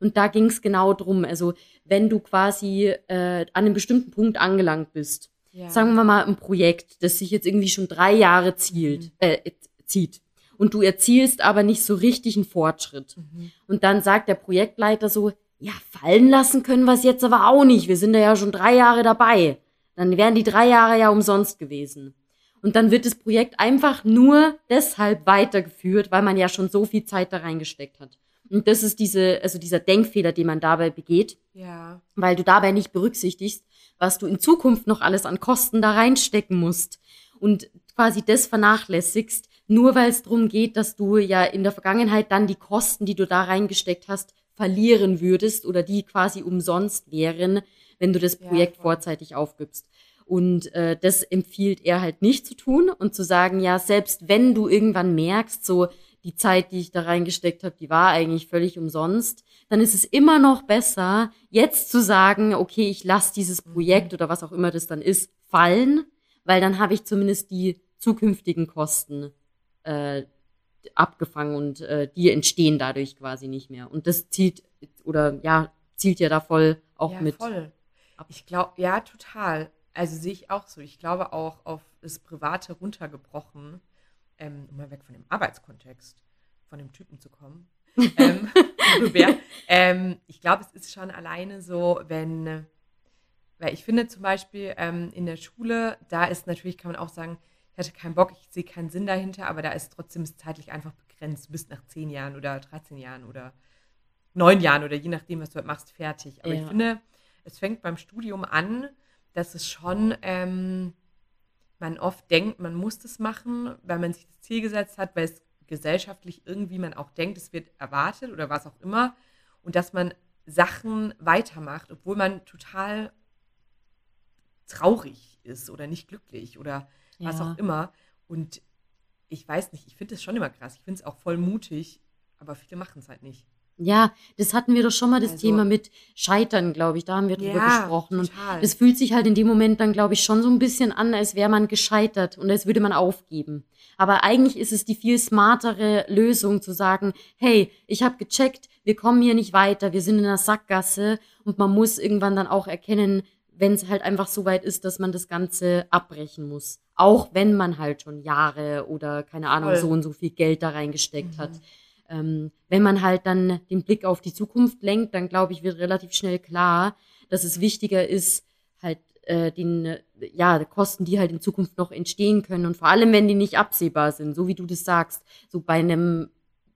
Und da ging es genau drum. Also, wenn du quasi äh, an einem bestimmten Punkt angelangt bist, ja. sagen wir mal ein Projekt, das sich jetzt irgendwie schon drei Jahre zielt, Mhm. äh, zieht. Und du erzielst aber nicht so richtig einen Fortschritt. Mhm. Und dann sagt der Projektleiter so, ja, fallen lassen können wir es jetzt aber auch nicht. Wir sind da ja schon drei Jahre dabei. Dann wären die drei Jahre ja umsonst gewesen. Und dann wird das Projekt einfach nur deshalb weitergeführt, weil man ja schon so viel Zeit da reingesteckt hat. Und das ist diese, also dieser Denkfehler, den man dabei begeht, Ja. weil du dabei nicht berücksichtigst, was du in Zukunft noch alles an Kosten da reinstecken musst. Und quasi das vernachlässigst, nur weil es darum geht, dass du ja in der Vergangenheit dann die Kosten, die du da reingesteckt hast, verlieren würdest oder die quasi umsonst wären, wenn du das Ja, Projekt voll. vorzeitig aufgibst. Und äh, das empfiehlt er halt nicht zu tun und zu sagen, ja, selbst wenn du irgendwann merkst, so die Zeit, die ich da reingesteckt habe, die war eigentlich völlig umsonst, dann ist es immer noch besser, jetzt zu sagen, okay, ich lasse dieses Mhm. Projekt oder was auch immer das dann ist, fallen, weil dann habe ich zumindest die zukünftigen Kosten äh, abgefangen und äh, die entstehen dadurch quasi nicht mehr. Und das zielt oder ja, zielt ja da voll auch ja, mit. voll. ab. Ich glaube, ja, total. Also sehe ich auch so. Ich glaube auch auf das Private runtergebrochen, ähm, um mal weg von dem Arbeitskontext, von dem Typen zu kommen. ähm, ähm, ich glaube, es ist schon alleine so, wenn, weil ich finde zum Beispiel ähm, in der Schule, da ist natürlich, kann man auch sagen, ich hatte keinen Bock, ich sehe keinen Sinn dahinter, aber da ist trotzdem zeitlich einfach begrenzt. Du bist nach 10 Jahren oder 13 Jahren oder 9 Jahren oder je nachdem, was du halt machst, fertig. Aber Ja. ich finde, es fängt beim Studium an, dass es schon ähm, man oft denkt, man muss das machen, weil man sich das Ziel gesetzt hat, weil es gesellschaftlich irgendwie man auch denkt, es wird erwartet oder was auch immer. Und dass man Sachen weitermacht, obwohl man total traurig ist oder nicht glücklich oder was Ja. auch immer. Und ich weiß nicht, ich finde das schon immer krass. Ich finde es auch voll mutig, aber viele machen es halt nicht. Ja, das hatten wir doch schon mal das Also- Thema mit Scheitern, glaube ich. Da haben wir drüber Ja, gesprochen. Und total. das fühlt sich halt in dem Moment dann, glaube ich, schon so ein bisschen an, als wäre man gescheitert und als würde man aufgeben. Aber eigentlich ist es die viel smartere Lösung zu sagen, hey, ich habe gecheckt, wir kommen hier nicht weiter, wir sind in einer Sackgasse und man muss irgendwann dann auch erkennen, wenn es halt einfach so weit ist, dass man das Ganze abbrechen muss. Auch wenn man halt schon Jahre oder keine Ahnung, Voll. so und so viel Geld da reingesteckt Mhm. hat. Ähm, wenn man halt dann den Blick auf die Zukunft lenkt, dann glaube ich, wird relativ schnell klar, dass es wichtiger ist, halt äh, den, ja, Kosten, die halt in Zukunft noch entstehen können und vor allem, wenn die nicht absehbar sind, so wie du das sagst, so bei einem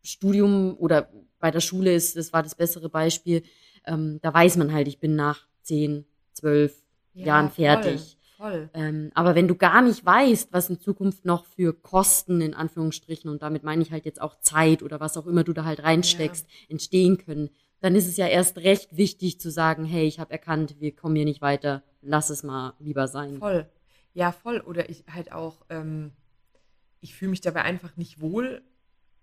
Studium oder bei der Schule ist, das war das bessere Beispiel, ähm, da weiß man halt, ich bin nach 10, 12 Jahren fertig. Voll. Voll. Ähm, aber wenn du gar nicht weißt, was in Zukunft noch für Kosten in Anführungsstrichen und damit meine ich halt jetzt auch Zeit oder was auch immer du da halt reinsteckst, entstehen können, dann ist es ja erst recht wichtig zu sagen, hey, ich habe erkannt, wir kommen hier nicht weiter, lass es mal lieber sein. Voll. Ja, voll. Oder ich halt auch, ähm, ich fühle mich dabei einfach nicht wohl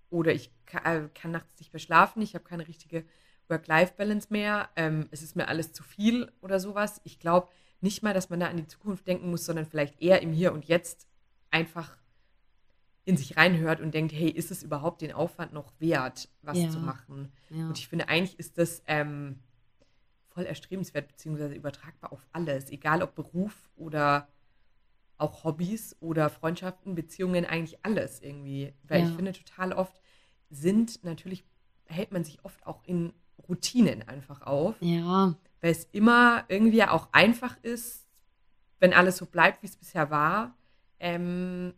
oder ich kann, äh, kann nachts nicht mehr schlafen, ich habe keine richtige Work-Life-Balance mehr, ähm, es ist mir alles zu viel oder sowas. Ich glaube nicht mal, dass man da an die Zukunft denken muss, sondern vielleicht eher im Hier und Jetzt einfach in sich reinhört und denkt, hey, ist es überhaupt den Aufwand noch wert, was Ja. zu machen? Ja. Und ich finde, eigentlich ist das ähm, voll erstrebenswert, beziehungsweise übertragbar auf alles, egal ob Beruf oder auch Hobbys oder Freundschaften, Beziehungen, eigentlich alles irgendwie. Weil Ja. ich finde, total oft sind, natürlich hält man sich oft auch in Routinen einfach auf, ja, weil es immer irgendwie auch einfach ist, wenn alles so bleibt, wie es bisher war. Ähm,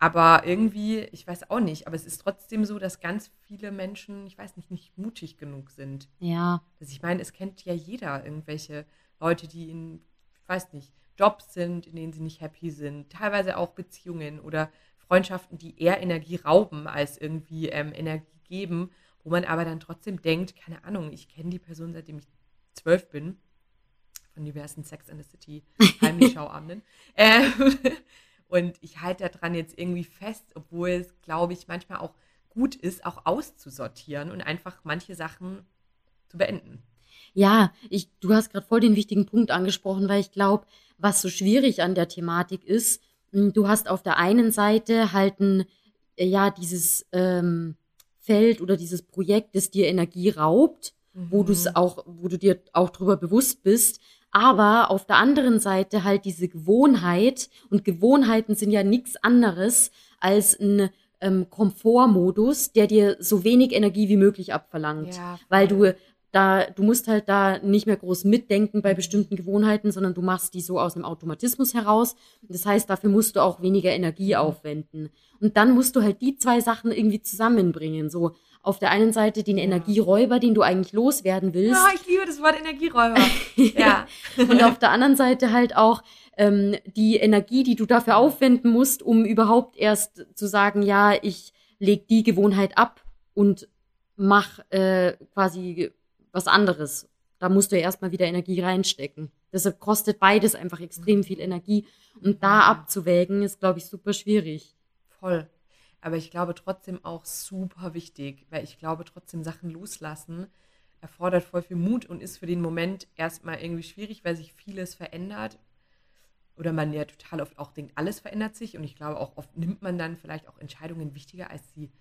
aber irgendwie, ich weiß auch nicht, aber es ist trotzdem so, dass ganz viele Menschen, ich weiß nicht, nicht mutig genug sind. Ja. Also ich meine, es kennt ja jeder irgendwelche Leute, die in, ich weiß nicht, Jobs sind, in denen sie nicht happy sind, teilweise auch Beziehungen oder Freundschaften, die eher Energie rauben als irgendwie ähm, Energie geben, wo man aber dann trotzdem denkt, keine Ahnung, ich kenne die Person, seitdem ich zwölf bin, von diversen Sex in the City Heimschauabenden. ähm, und ich halte daran jetzt irgendwie fest, obwohl es, glaube ich, manchmal auch gut ist, auch auszusortieren und einfach manche Sachen zu beenden. Ja, ich, du hast gerade voll den wichtigen Punkt angesprochen, weil ich glaube, was so schwierig an der Thematik ist, hm, du hast auf der einen Seite halt ein, ja, dieses ähm, Feld oder dieses Projekt, das dir Energie raubt, mhm. wo du es auch, wo du dir auch darüber bewusst bist, aber auf der anderen Seite halt diese Gewohnheit und Gewohnheiten sind ja nichts anderes als ein ähm, Komfortmodus, der dir so wenig Energie wie möglich abverlangt, ja. weil du da, du musst halt da nicht mehr groß mitdenken bei bestimmten Gewohnheiten, sondern du machst die so aus dem Automatismus heraus. Das heißt, dafür musst du auch weniger Energie aufwenden. Und dann musst du halt die zwei Sachen irgendwie zusammenbringen. So auf der einen Seite den Energieräuber, den du eigentlich loswerden willst. Ja, ich liebe das Wort Energieräuber. ja. Und auf der anderen Seite halt auch ähm, die Energie, die du dafür aufwenden musst, um überhaupt erst zu sagen, ja, ich leg die Gewohnheit ab und mach äh, quasi was anderes. Da musst du ja erstmal wieder Energie reinstecken. Deshalb kostet beides einfach extrem viel Energie. Und da abzuwägen, ist, glaube ich, super schwierig. Voll. Aber ich glaube trotzdem auch super wichtig, weil ich glaube trotzdem Sachen loslassen erfordert voll viel Mut und ist für den Moment erstmal irgendwie schwierig, weil sich vieles verändert. Oder man ja total oft auch denkt, alles verändert sich. Und ich glaube auch oft nimmt man dann vielleicht auch Entscheidungen wichtiger, als sie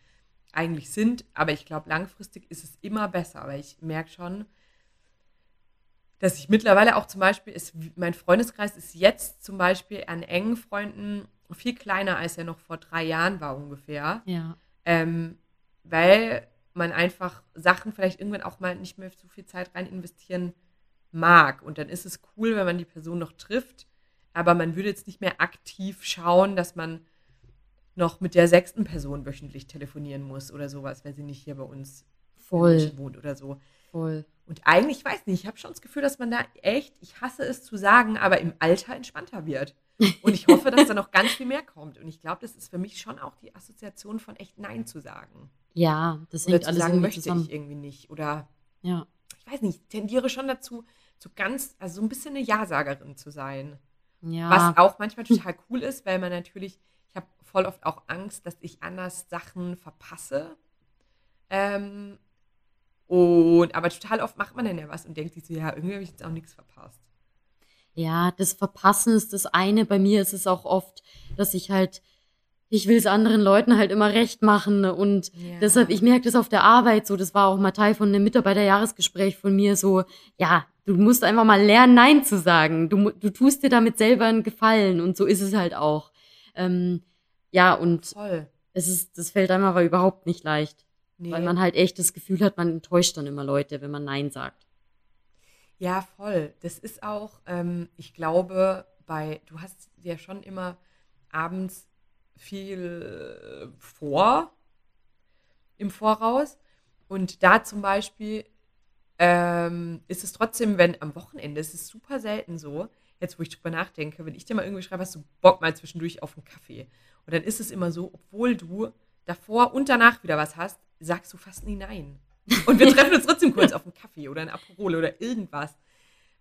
eigentlich sind. Aber ich glaube, langfristig ist es immer besser. Aber ich merke schon, dass ich mittlerweile auch zum Beispiel, ist, mein Freundeskreis ist jetzt zum Beispiel an engen Freunden viel kleiner, als er noch vor drei Jahren war ungefähr. Ja. Ähm, weil man einfach Sachen vielleicht irgendwann auch mal nicht mehr so viel Zeit rein investieren mag. Und dann ist es cool, wenn man die Person noch trifft. Aber man würde jetzt nicht mehr aktiv schauen, dass man noch mit der sechsten Person wöchentlich telefonieren muss oder sowas, weil sie nicht hier bei uns Voll. wohnt oder so. Voll. Und eigentlich, ich weiß nicht, ich habe schon das Gefühl, dass man da echt, ich hasse es zu sagen, aber im Alter entspannter wird. Und ich hoffe, dass da noch ganz viel mehr kommt. Und ich glaube, das ist für mich schon auch die Assoziation von echt Nein zu sagen. Ja, das hängt Oder zu sagen, möchte zusammen. ich irgendwie nicht. Oder ja. ich weiß nicht, ich tendiere schon dazu, so ganz, also so ein bisschen eine Ja-Sagerin zu sein. Ja. Was auch manchmal total cool ist, weil man natürlich ich habe voll oft auch Angst, dass ich anders Sachen verpasse. Ähm, und aber total oft macht man dann ja was und denkt sich so, ja, irgendwie habe ich jetzt auch nichts verpasst. Ja, das Verpassen ist das eine. Bei mir ist es auch oft, dass ich halt, ich will es anderen Leuten halt immer recht machen. Und ja. deshalb, ich merke das auf der Arbeit so, das war auch mal Teil von einem Mitarbeiterjahresgespräch von mir so, ja, du musst einfach mal lernen, Nein zu sagen. Du, du tust dir damit selber einen Gefallen und so ist es halt auch. Ähm, ja, und Voll. es ist, das fällt einem aber überhaupt nicht leicht. Nee. Weil man halt echt das Gefühl hat, man enttäuscht dann immer Leute, wenn man Nein sagt. Ja, voll. Das ist auch, ähm, ich glaube, bei, du hast ja schon immer abends viel vor im Voraus. Und da zum Beispiel ähm, ist es trotzdem, wenn am Wochenende, es ist super selten so, jetzt wo ich drüber nachdenke, wenn ich dir mal irgendwie schreibe, hast du Bock mal zwischendurch auf einen Kaffee. Und dann ist es immer so, obwohl du davor und danach wieder was hast, sagst du fast nie nein. Und wir treffen uns trotzdem kurz auf einen Kaffee oder ein Aperol oder irgendwas.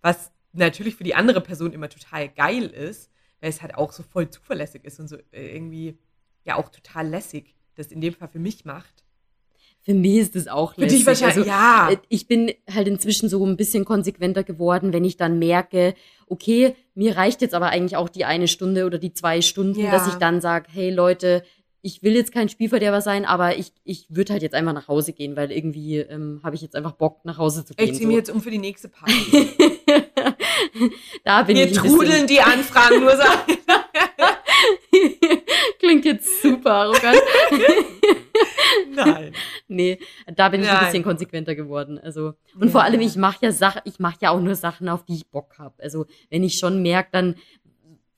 Was natürlich für die andere Person immer total geil ist, weil es halt auch so voll zuverlässig ist und so äh, irgendwie ja auch total lässig, das in dem Fall für mich macht. Für mich ist das auch lässig. Für dich wahrscheinlich, also, ja. Äh, ich bin halt inzwischen so ein bisschen konsequenter geworden, wenn ich dann merke, okay, mir reicht jetzt aber eigentlich auch die eine Stunde oder die zwei Stunden, ja. dass ich dann sage, hey Leute, ich will jetzt kein Spielverderber sein, aber ich, ich würde halt jetzt einfach nach Hause gehen, weil irgendwie ähm, habe ich jetzt einfach Bock, nach Hause zu gehen. Ich ziehe so. mir jetzt um für die nächste Party. da bin Wir ich trudeln die Anfragen nur so. Klingt jetzt super arrogant. Nein. nee, da bin ich ein Nein. bisschen konsequenter geworden. Also und Ja. vor allem ich mache ja Sachen, ich mache ja auch nur Sachen, auf die ich Bock habe. Also wenn ich schon merke, dann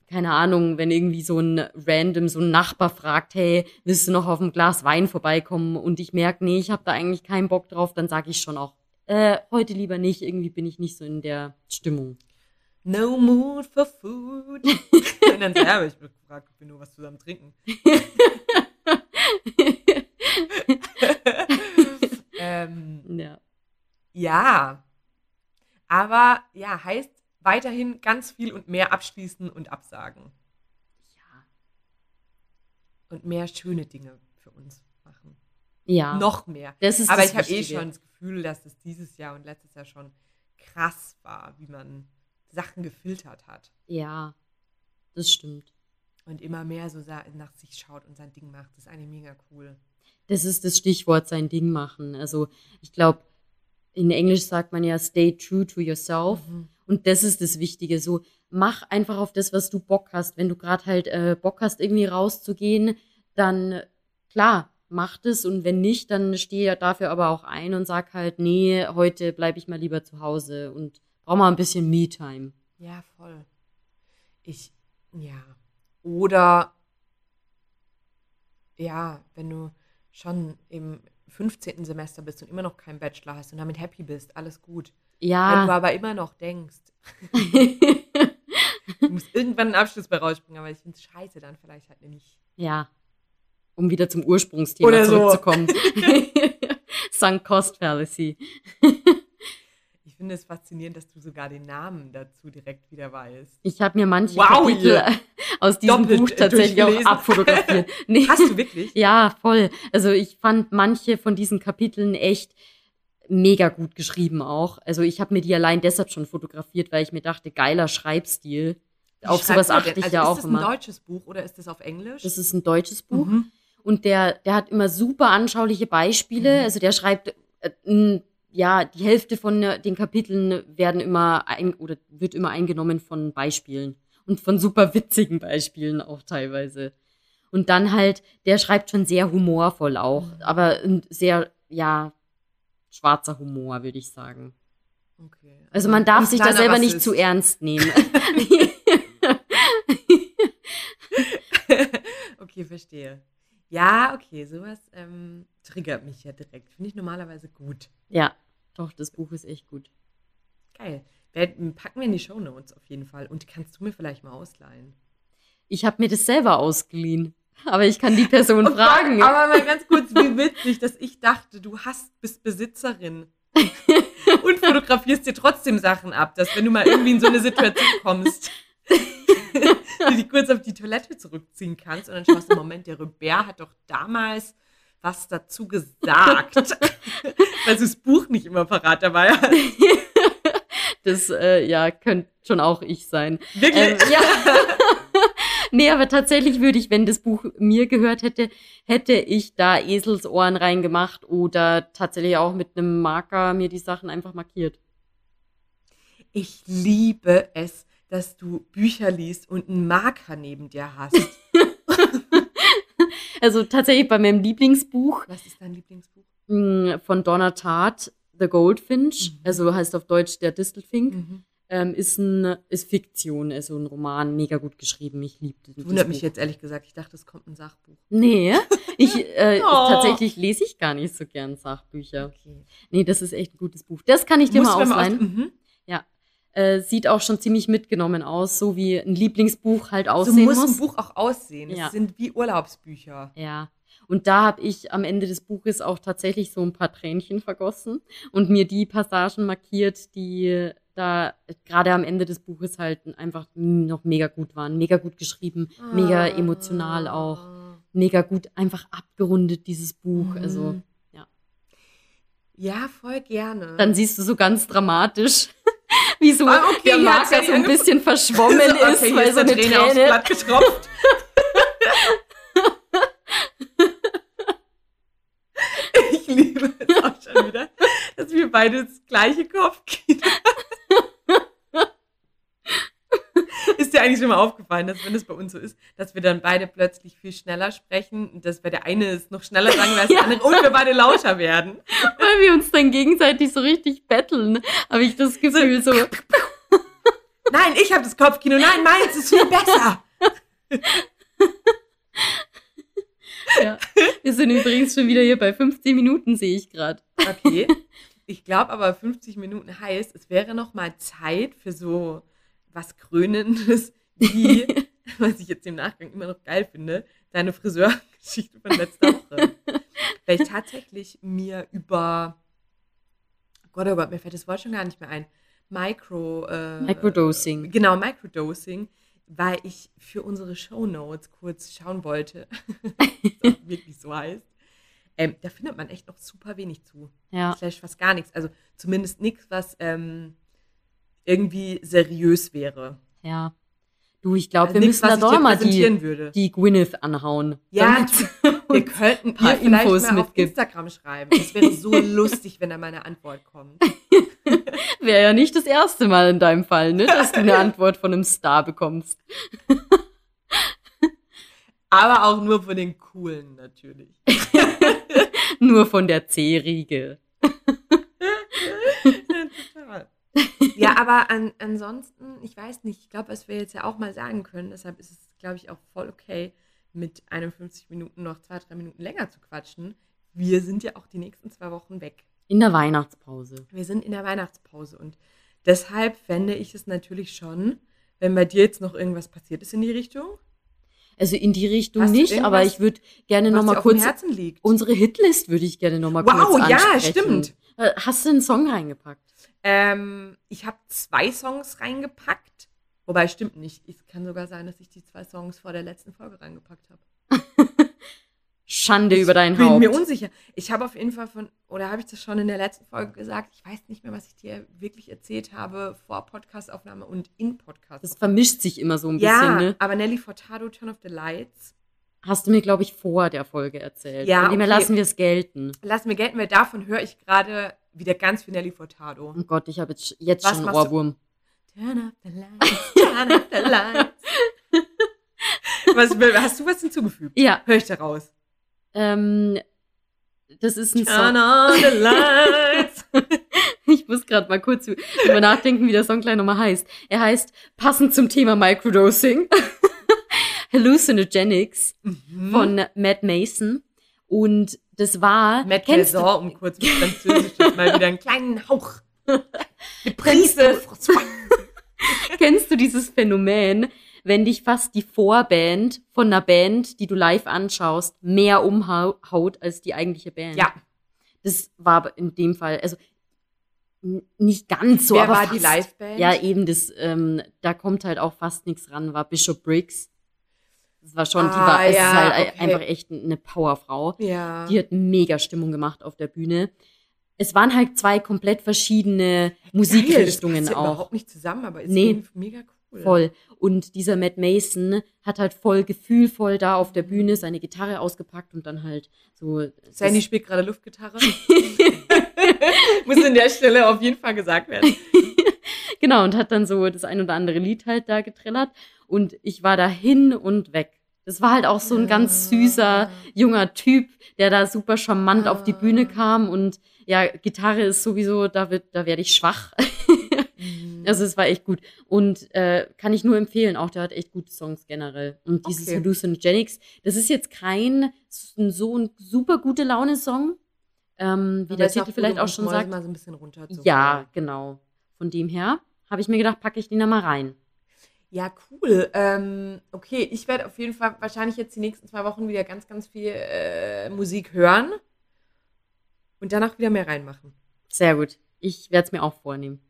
keine Ahnung, wenn irgendwie so ein random so ein Nachbar fragt, hey, willst du noch auf ein Glas Wein vorbeikommen? Und ich merke, nee, ich habe da eigentlich keinen Bock drauf, dann sage ich schon auch, äh, heute lieber nicht. Irgendwie bin ich nicht so in der Stimmung. No mood for food. Und dann ja, ich bin gefragt, ob wir nur was zusammen trinken. ähm, Ja. ja. Aber ja, heißt weiterhin ganz viel und mehr abschließen und absagen. Ja. Und mehr schöne Dinge für uns machen. Ja. Noch mehr. Das ist Aber ich habe eh schon das Gefühl, dass es dieses Jahr und letztes Jahr schon krass war, wie man Sachen gefiltert hat. Ja. Das stimmt. Und immer mehr so nach sich schaut und sein Ding macht. Das ist eigentlich mega cool. Das ist das Stichwort, sein Ding machen. Also ich glaube, in Englisch sagt man ja, stay true to yourself. Mhm. Und das ist das Wichtige. So, mach einfach auf das, was du Bock hast. Wenn du gerade halt äh, Bock hast, irgendwie rauszugehen, dann klar, mach das. Und wenn nicht, dann steh ja dafür aber auch ein und sag halt, nee, heute bleibe ich mal lieber zu Hause und brauch mal ein bisschen Me-Time. Ja, voll. Ich, ja. Oder, ja, wenn du schon im 15. Semester bist und immer noch keinen Bachelor hast und damit happy bist, alles gut. Wenn du Ja. aber immer noch denkst, du musst irgendwann einen Abschluss bei rausspringen, aber ich finde es scheiße, dann vielleicht halt nicht. ja. Um wieder zum Ursprungsthema Oder so. zurückzukommen. Sunk Cost Fallacy. Ich finde es faszinierend, dass du sogar den Namen dazu direkt wieder weißt. Ich habe mir manche Wow, Kapitel ihr. aus diesem Doppelt, Buch äh, tatsächlich auch abfotografiert. Nee. Hast du wirklich? Ja, voll. Also ich fand manche von diesen Kapiteln echt mega gut geschrieben auch. Also ich habe mir die allein deshalb schon fotografiert, weil ich mir dachte, geiler Schreibstil. Wie Auf sowas achte ich also ja ist auch das immer. ein deutsches Buch oder ist das auf Englisch? Das ist ein deutsches Buch. Mhm. Und der, der hat immer super anschauliche Beispiele. Mhm. Also der schreibt, äh, n- ja, die Hälfte von äh, den Kapiteln werden immer ein, oder wird immer eingenommen von Beispielen. Und von super witzigen Beispielen auch teilweise. Und dann halt, der schreibt schon sehr humorvoll auch. Mhm. Aber ein sehr, ja, schwarzer Humor, würde ich sagen. Okay. Also man darf sich da selber nicht Rassist. zu ernst nehmen. okay, verstehe. Ja, okay, sowas ähm, triggert mich ja direkt. Finde ich normalerweise gut. ja, doch, das Buch ist echt gut. Geil. Packen wir in die Shownotes auf jeden Fall. Und kannst du mir vielleicht mal ausleihen? Ich habe mir das selber ausgeliehen. Aber ich kann die Person Oh fragen. Aber mal ganz kurz, wie witzig, dass ich dachte, du hast, bist Besitzerin. Und fotografierst dir trotzdem Sachen ab, dass wenn du mal irgendwie in so eine Situation kommst, du dich kurz auf die Toilette zurückziehen kannst und dann schaust du, Moment, der Robert hat doch damals was dazu gesagt. Weil du das Buch nicht immer parat dabei hast. Das, äh, ja, könnte schon auch ich sein. Wirklich? Ähm, ja. nee, aber tatsächlich würde ich, wenn das Buch mir gehört hätte, hätte ich da Eselsohren reingemacht oder tatsächlich auch mit einem Marker mir die Sachen einfach markiert. Ich liebe es, dass du Bücher liest und einen Marker neben dir hast. Also tatsächlich bei meinem Lieblingsbuch Was ist dein Lieblingsbuch? mh, von Donna Tartt, The Goldfinch, Mhm. also heißt auf Deutsch der Distelfink, Mhm. ähm, ist, ein, ist Fiktion, also ein Roman, mega gut geschrieben. Ich liebe das Wundert mich Buch. jetzt ehrlich gesagt. Ich dachte, es kommt ein Sachbuch. Nee, ich, äh, Oh. tatsächlich lese ich gar nicht so gern Sachbücher. Okay. Nee, das ist echt ein gutes Buch. Das kann ich dir Musst mal ausleihen. aus- Mhm. Äh, sieht auch schon ziemlich mitgenommen aus, so wie ein Lieblingsbuch halt So aussehen muss muss. ein Buch auch aussehen. Ja. Es sind wie Urlaubsbücher. Ja. Und da habe ich am Ende des Buches auch tatsächlich so ein paar Tränchen vergossen und mir die Passagen markiert, die da gerade am Ende des Buches halt einfach noch mega gut waren. Mega gut geschrieben, mega Ah. emotional auch. Mega gut einfach abgerundet, dieses Buch. Also, Mhm. ja. Ja, voll gerne. dann siehst du so ganz dramatisch, wie so Ah, okay, der Marker ja so ein bisschen verschwommen So, okay, ist, weil so eine Träne aufs Träne. Blatt getropft. ich liebe es auch schon wieder, dass wir beide das gleiche Kopfkino. Ist dir eigentlich schon mal aufgefallen, dass wenn es bei uns so ist, dass wir dann beide plötzlich viel schneller sprechen und dass bei der eine es noch schneller sagen als der andere und wir beide lauter werden. Weil wir uns dann gegenseitig so richtig betteln, habe ich das Gefühl so. Nein, ich habe das Kopfkino. Nein, meins ist viel besser. Ja. Wir sind übrigens schon wieder hier bei 15 Minuten, sehe ich gerade. Okay. Ich glaube aber 50 Minuten heißt, es wäre noch mal Zeit für so was Krönendes, wie, was ich jetzt im Nachgang immer noch geil finde, deine Friseurgeschichte von letzter Woche. Weil ich tatsächlich mir über, oh Gott, oh Gott, mir fällt das Wort schon gar nicht mehr ein, Micro, äh, Microdosing. Genau, Microdosing, weil ich für unsere Shownotes kurz schauen wollte, was das wirklich so heißt. Ähm, da findet man echt noch super wenig zu. Ja. Slash fast gar nichts. Also zumindest nichts, was ähm, irgendwie seriös wäre. Ja. Du, ich glaube, Also wir nichts, müssen da doch mal die, würde. die Gwyneth anhauen. Ja, Wir könnten ein paar ihr vielleicht Infos mal auf. Instagram schreiben. Es wäre so lustig, wenn da mal eine Antwort kommt. Wäre ja nicht das erste Mal in deinem Fall, ne, dass du eine Antwort von einem Star bekommst. Aber auch nur von den Coolen natürlich. Nur von der C-Riege. Ja, aber an, ansonsten, ich weiß nicht, ich glaube, was wir jetzt ja auch mal sagen können, deshalb ist es, glaube ich, auch voll okay, mit 51 Minuten noch zwei, drei Minuten länger zu quatschen. Wir sind ja auch die nächsten zwei Wochen weg. In der Weihnachtspause. Wir sind in der Weihnachtspause und deshalb fände ich es natürlich schon, wenn bei dir jetzt noch irgendwas passiert ist in die Richtung, Also in die Richtung nicht, aber ich würde gerne was noch mal dir auf dem kurz Herzen liegt. unsere Hitlist würde ich gerne noch mal Wow, kurz ja, ansprechen. stimmt. Äh, Hast du einen Song reingepackt? Ähm, ich habe zwei Songs reingepackt. Wobei, stimmt nicht. Es kann sogar sein, dass ich die zwei Songs vor der letzten Folge reingepackt habe. Schande über dein bin Haupt. mir unsicher. Ich habe auf jeden Fall von, oder habe ich das schon in der letzten Folge gesagt? Ich weiß nicht mehr, was ich dir wirklich erzählt habe vor Podcastaufnahme und in Podcast. das vermischt sich immer so ein ja, bisschen, ne? aber Nelly Furtado, Turn of the Lights. Hast du mir, glaube ich, vor der Folge erzählt. Ja, Von dem okay. lassen wir es gelten. Lass mir gelten, weil davon höre ich gerade wieder ganz viel Nelly Furtado. Oh Gott, ich habe jetzt, jetzt Was schon einen du? Ohrwurm. Turn of the lights, turn of the lights. was, hast du was hinzugefügt? Ja, Hör ich da raus. ähm, das ist ein Turn Song. on the lights. Ich muss gerade mal kurz drüber nachdenken, wie der Song gleich nochmal heißt. Er heißt, passend zum Thema Microdosing, Hallucinogenics von Matt Mason. Und das war, Matt um kurz mit Französisch mal wieder einen kleinen Hauch. Eine Prise. kennst du dieses Phänomen, wenn dich fast die Vorband von einer Band, die du live anschaust, mehr umhaut als die eigentliche Band? Ja, Das war in dem Fall, also nicht ganz so, wer aber war fast. die Liveband? Ja, eben, das, ähm, da kommt halt auch fast nichts ran, war Bishop Briggs. Das war schon, die Ah, war, es ja, ist halt okay. einfach echt eine Powerfrau. Ja. Die hat mega Stimmung gemacht auf der Bühne. Es waren halt zwei komplett verschiedene Musikrichtungen Geil, das ja auch. überhaupt nicht zusammen, aber ist Nee. mega cool. Voll. Und dieser Matt Mason hat halt voll gefühlvoll da auf der Bühne seine Gitarre ausgepackt und dann halt so. Sandy spielt gerade Luftgitarre. Muss an der Stelle auf jeden Fall gesagt werden. Genau, und hat dann so das ein oder andere Lied halt da getrillert. Und ich war da hin und weg. Das war halt auch so ein ganz süßer, junger Typ, der da super charmant auf die Bühne kam. Und ja, Gitarre ist sowieso, da, wird, da werde ich schwach. also es war echt gut. Und äh, kann ich nur empfehlen, auch der hat echt gute Songs generell. Und dieses Okay. Hallucinogenics, das ist jetzt kein so ein super gute Laune-Song, ähm, wie Aber der Titel vielleicht auch schon sagt. mal so ein bisschen runterzuholen. Ja, genau. Von dem her habe ich mir gedacht, packe ich den da mal rein. Ja, cool. Ähm, okay, ich werde auf jeden Fall wahrscheinlich jetzt die nächsten zwei Wochen wieder ganz, ganz viel äh, Musik hören und danach wieder mehr reinmachen. Sehr gut. Ich werde es mir auch vornehmen.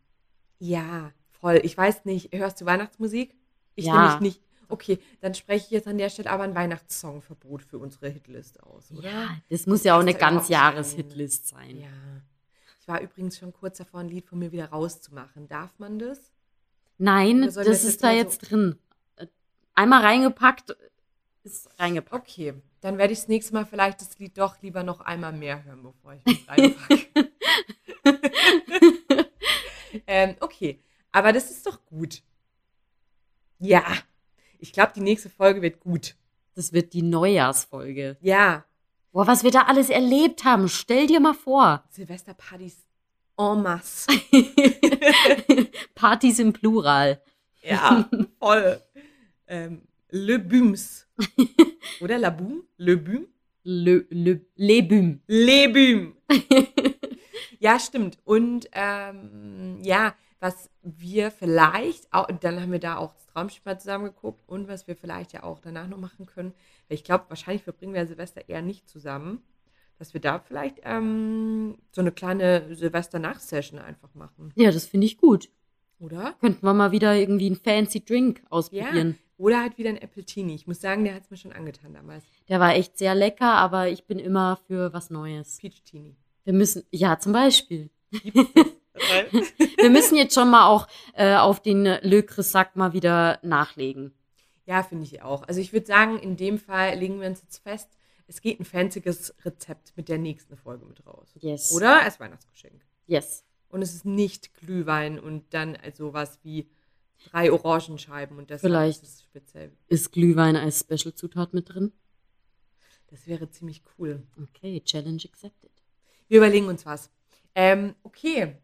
Ja, voll. Ich weiß nicht, hörst du Weihnachtsmusik? Ich Ja. nämlich nicht. Okay, dann spreche ich jetzt an der Stelle aber ein Weihnachtssongverbot für unsere Hitlist aus, oder? Ja, das muss ja auch eine ganz. Jahres-Hitlist sein. Ja. Ich war übrigens schon kurz davor, ein Lied von mir wieder rauszumachen. Darf man das? Nein, das ist da so- jetzt drin. Äh, Einmal reingepackt, ist reingepackt. Okay, dann werde ich das nächste Mal vielleicht das Lied doch lieber noch einmal mehr hören, bevor ich es reinpacke. ähm, okay, aber das ist doch gut. Ja, ich glaube, die nächste Folge wird gut. Das wird die Neujahrsfolge. Ja, Boah, was wir da alles erlebt haben. Stell dir mal vor. Silvesterpartys en masse. Partys im Plural. Ja, voll. Ähm, Le Büms. Oder La Boom? Le Büm? Le, le, Lebüm. Le Büm. ja, stimmt. Und ähm, ja, was wir vielleicht auch, dann haben wir da auch das Traumschiff mal zusammen geguckt und was wir vielleicht ja auch danach noch machen können, weil ich glaube, wahrscheinlich verbringen wir Silvester eher nicht zusammen, dass wir da vielleicht ähm, so eine kleine Silvester-Nacht-Session einfach machen, Ja, das finde ich gut. oder? Könnten wir mal wieder irgendwie einen fancy Drink ausprobieren. Oder halt wieder ein Appletini. Ich muss sagen, der hat es mir schon angetan damals. Der war echt sehr lecker, aber ich bin immer für was Neues. Peach-Tini. Wir müssen, ja, zum Beispiel. Wir müssen jetzt schon mal auch äh, auf den Le Cressac mal wieder nachlegen. Ja, finde ich auch. Also ich würde sagen, in dem Fall legen wir uns jetzt fest, es geht ein fancyes Rezept mit der nächsten Folge mit raus. Yes. Oder als Weihnachtsgeschenk. Yes. Und es ist nicht Glühwein und dann also was wie drei Orangenscheiben und das Vielleicht. ist speziell. Ist Glühwein als Special-Zutat mit drin? Das wäre ziemlich cool. Okay, Challenge accepted. Wir überlegen uns was. Ähm, okay.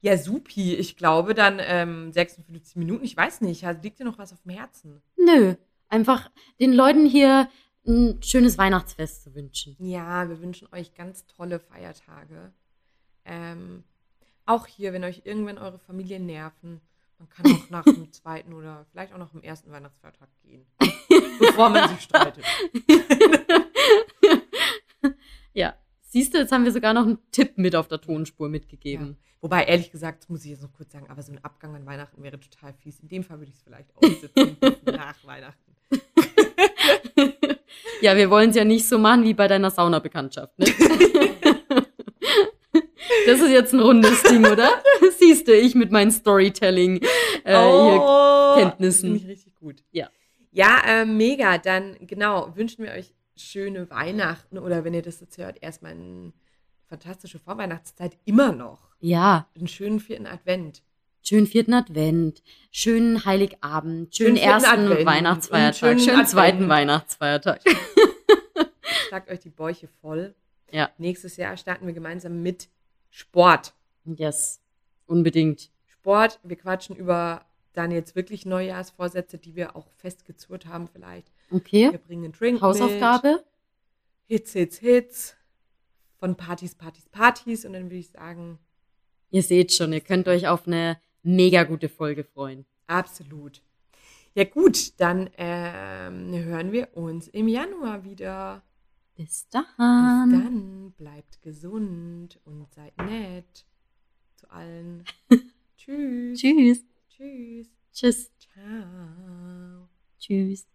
Ja, supi. Ich glaube dann ähm, 56 Minuten. Ich weiß nicht. Liegt dir noch was auf dem Herzen? Nö, einfach den Leuten hier ein schönes Weihnachtsfest zu wünschen. Ja, wir wünschen euch ganz tolle Feiertage. Ähm, auch hier, wenn euch irgendwann eure Familie nerven, man kann auch nach dem zweiten oder vielleicht auch noch dem ersten Weihnachtsfeiertag gehen, bevor man sich streitet. Ja. Siehst du, jetzt haben wir sogar noch einen Tipp mit auf der Tonspur mitgegeben. Wobei, ehrlich gesagt, das muss ich jetzt noch kurz sagen, aber so ein Abgang an Weihnachten wäre total fies. In dem Fall würde ich es vielleicht aussitzen nach Weihnachten. Ja, wir wollen es ja nicht so machen wie bei deiner Sauna-Bekanntschaft, ne? Das ist jetzt ein rundes Ding, oder? Siehst du, ich mit meinen Storytelling äh, Kenntnissen. Finde ich richtig gut. Ja. Ja, äh, mega. Dann, genau, wünschen wir euch schöne Weihnachten oder wenn ihr das jetzt hört, erstmal eine fantastische Vorweihnachtszeit immer noch. Ja, Einen schönen vierten Advent. Schönen vierten Advent, schönen Heiligabend, schönen Schönen ersten Advent Weihnachtsfeiertag, schönen schönen zweiten. Weihnachtsfeiertag. Schlagt euch die Bäuche voll. Ja. Nächstes Jahr starten wir gemeinsam mit Sport. Yes, unbedingt. Sport, wir quatschen über dann jetzt wirklich Neujahrsvorsätze, die wir auch festgezurrt haben vielleicht. Wir Okay, bringen einen Drink Hausaufgabe? mit. Hits, Hits, Hits. Von Partys, Partys, Partys. Und dann würde ich sagen, Ihr seht schon, ihr könnt euch auf eine mega gute Folge freuen. absolut. Ja gut, dann ähm, hören wir uns im Januar wieder. Bis Bis dann. dann, bleibt gesund und seid nett zu allen. Tschüss. Tschüss. Tschüss. Tschüss. Ciao. Tschüss.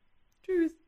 Tschüss.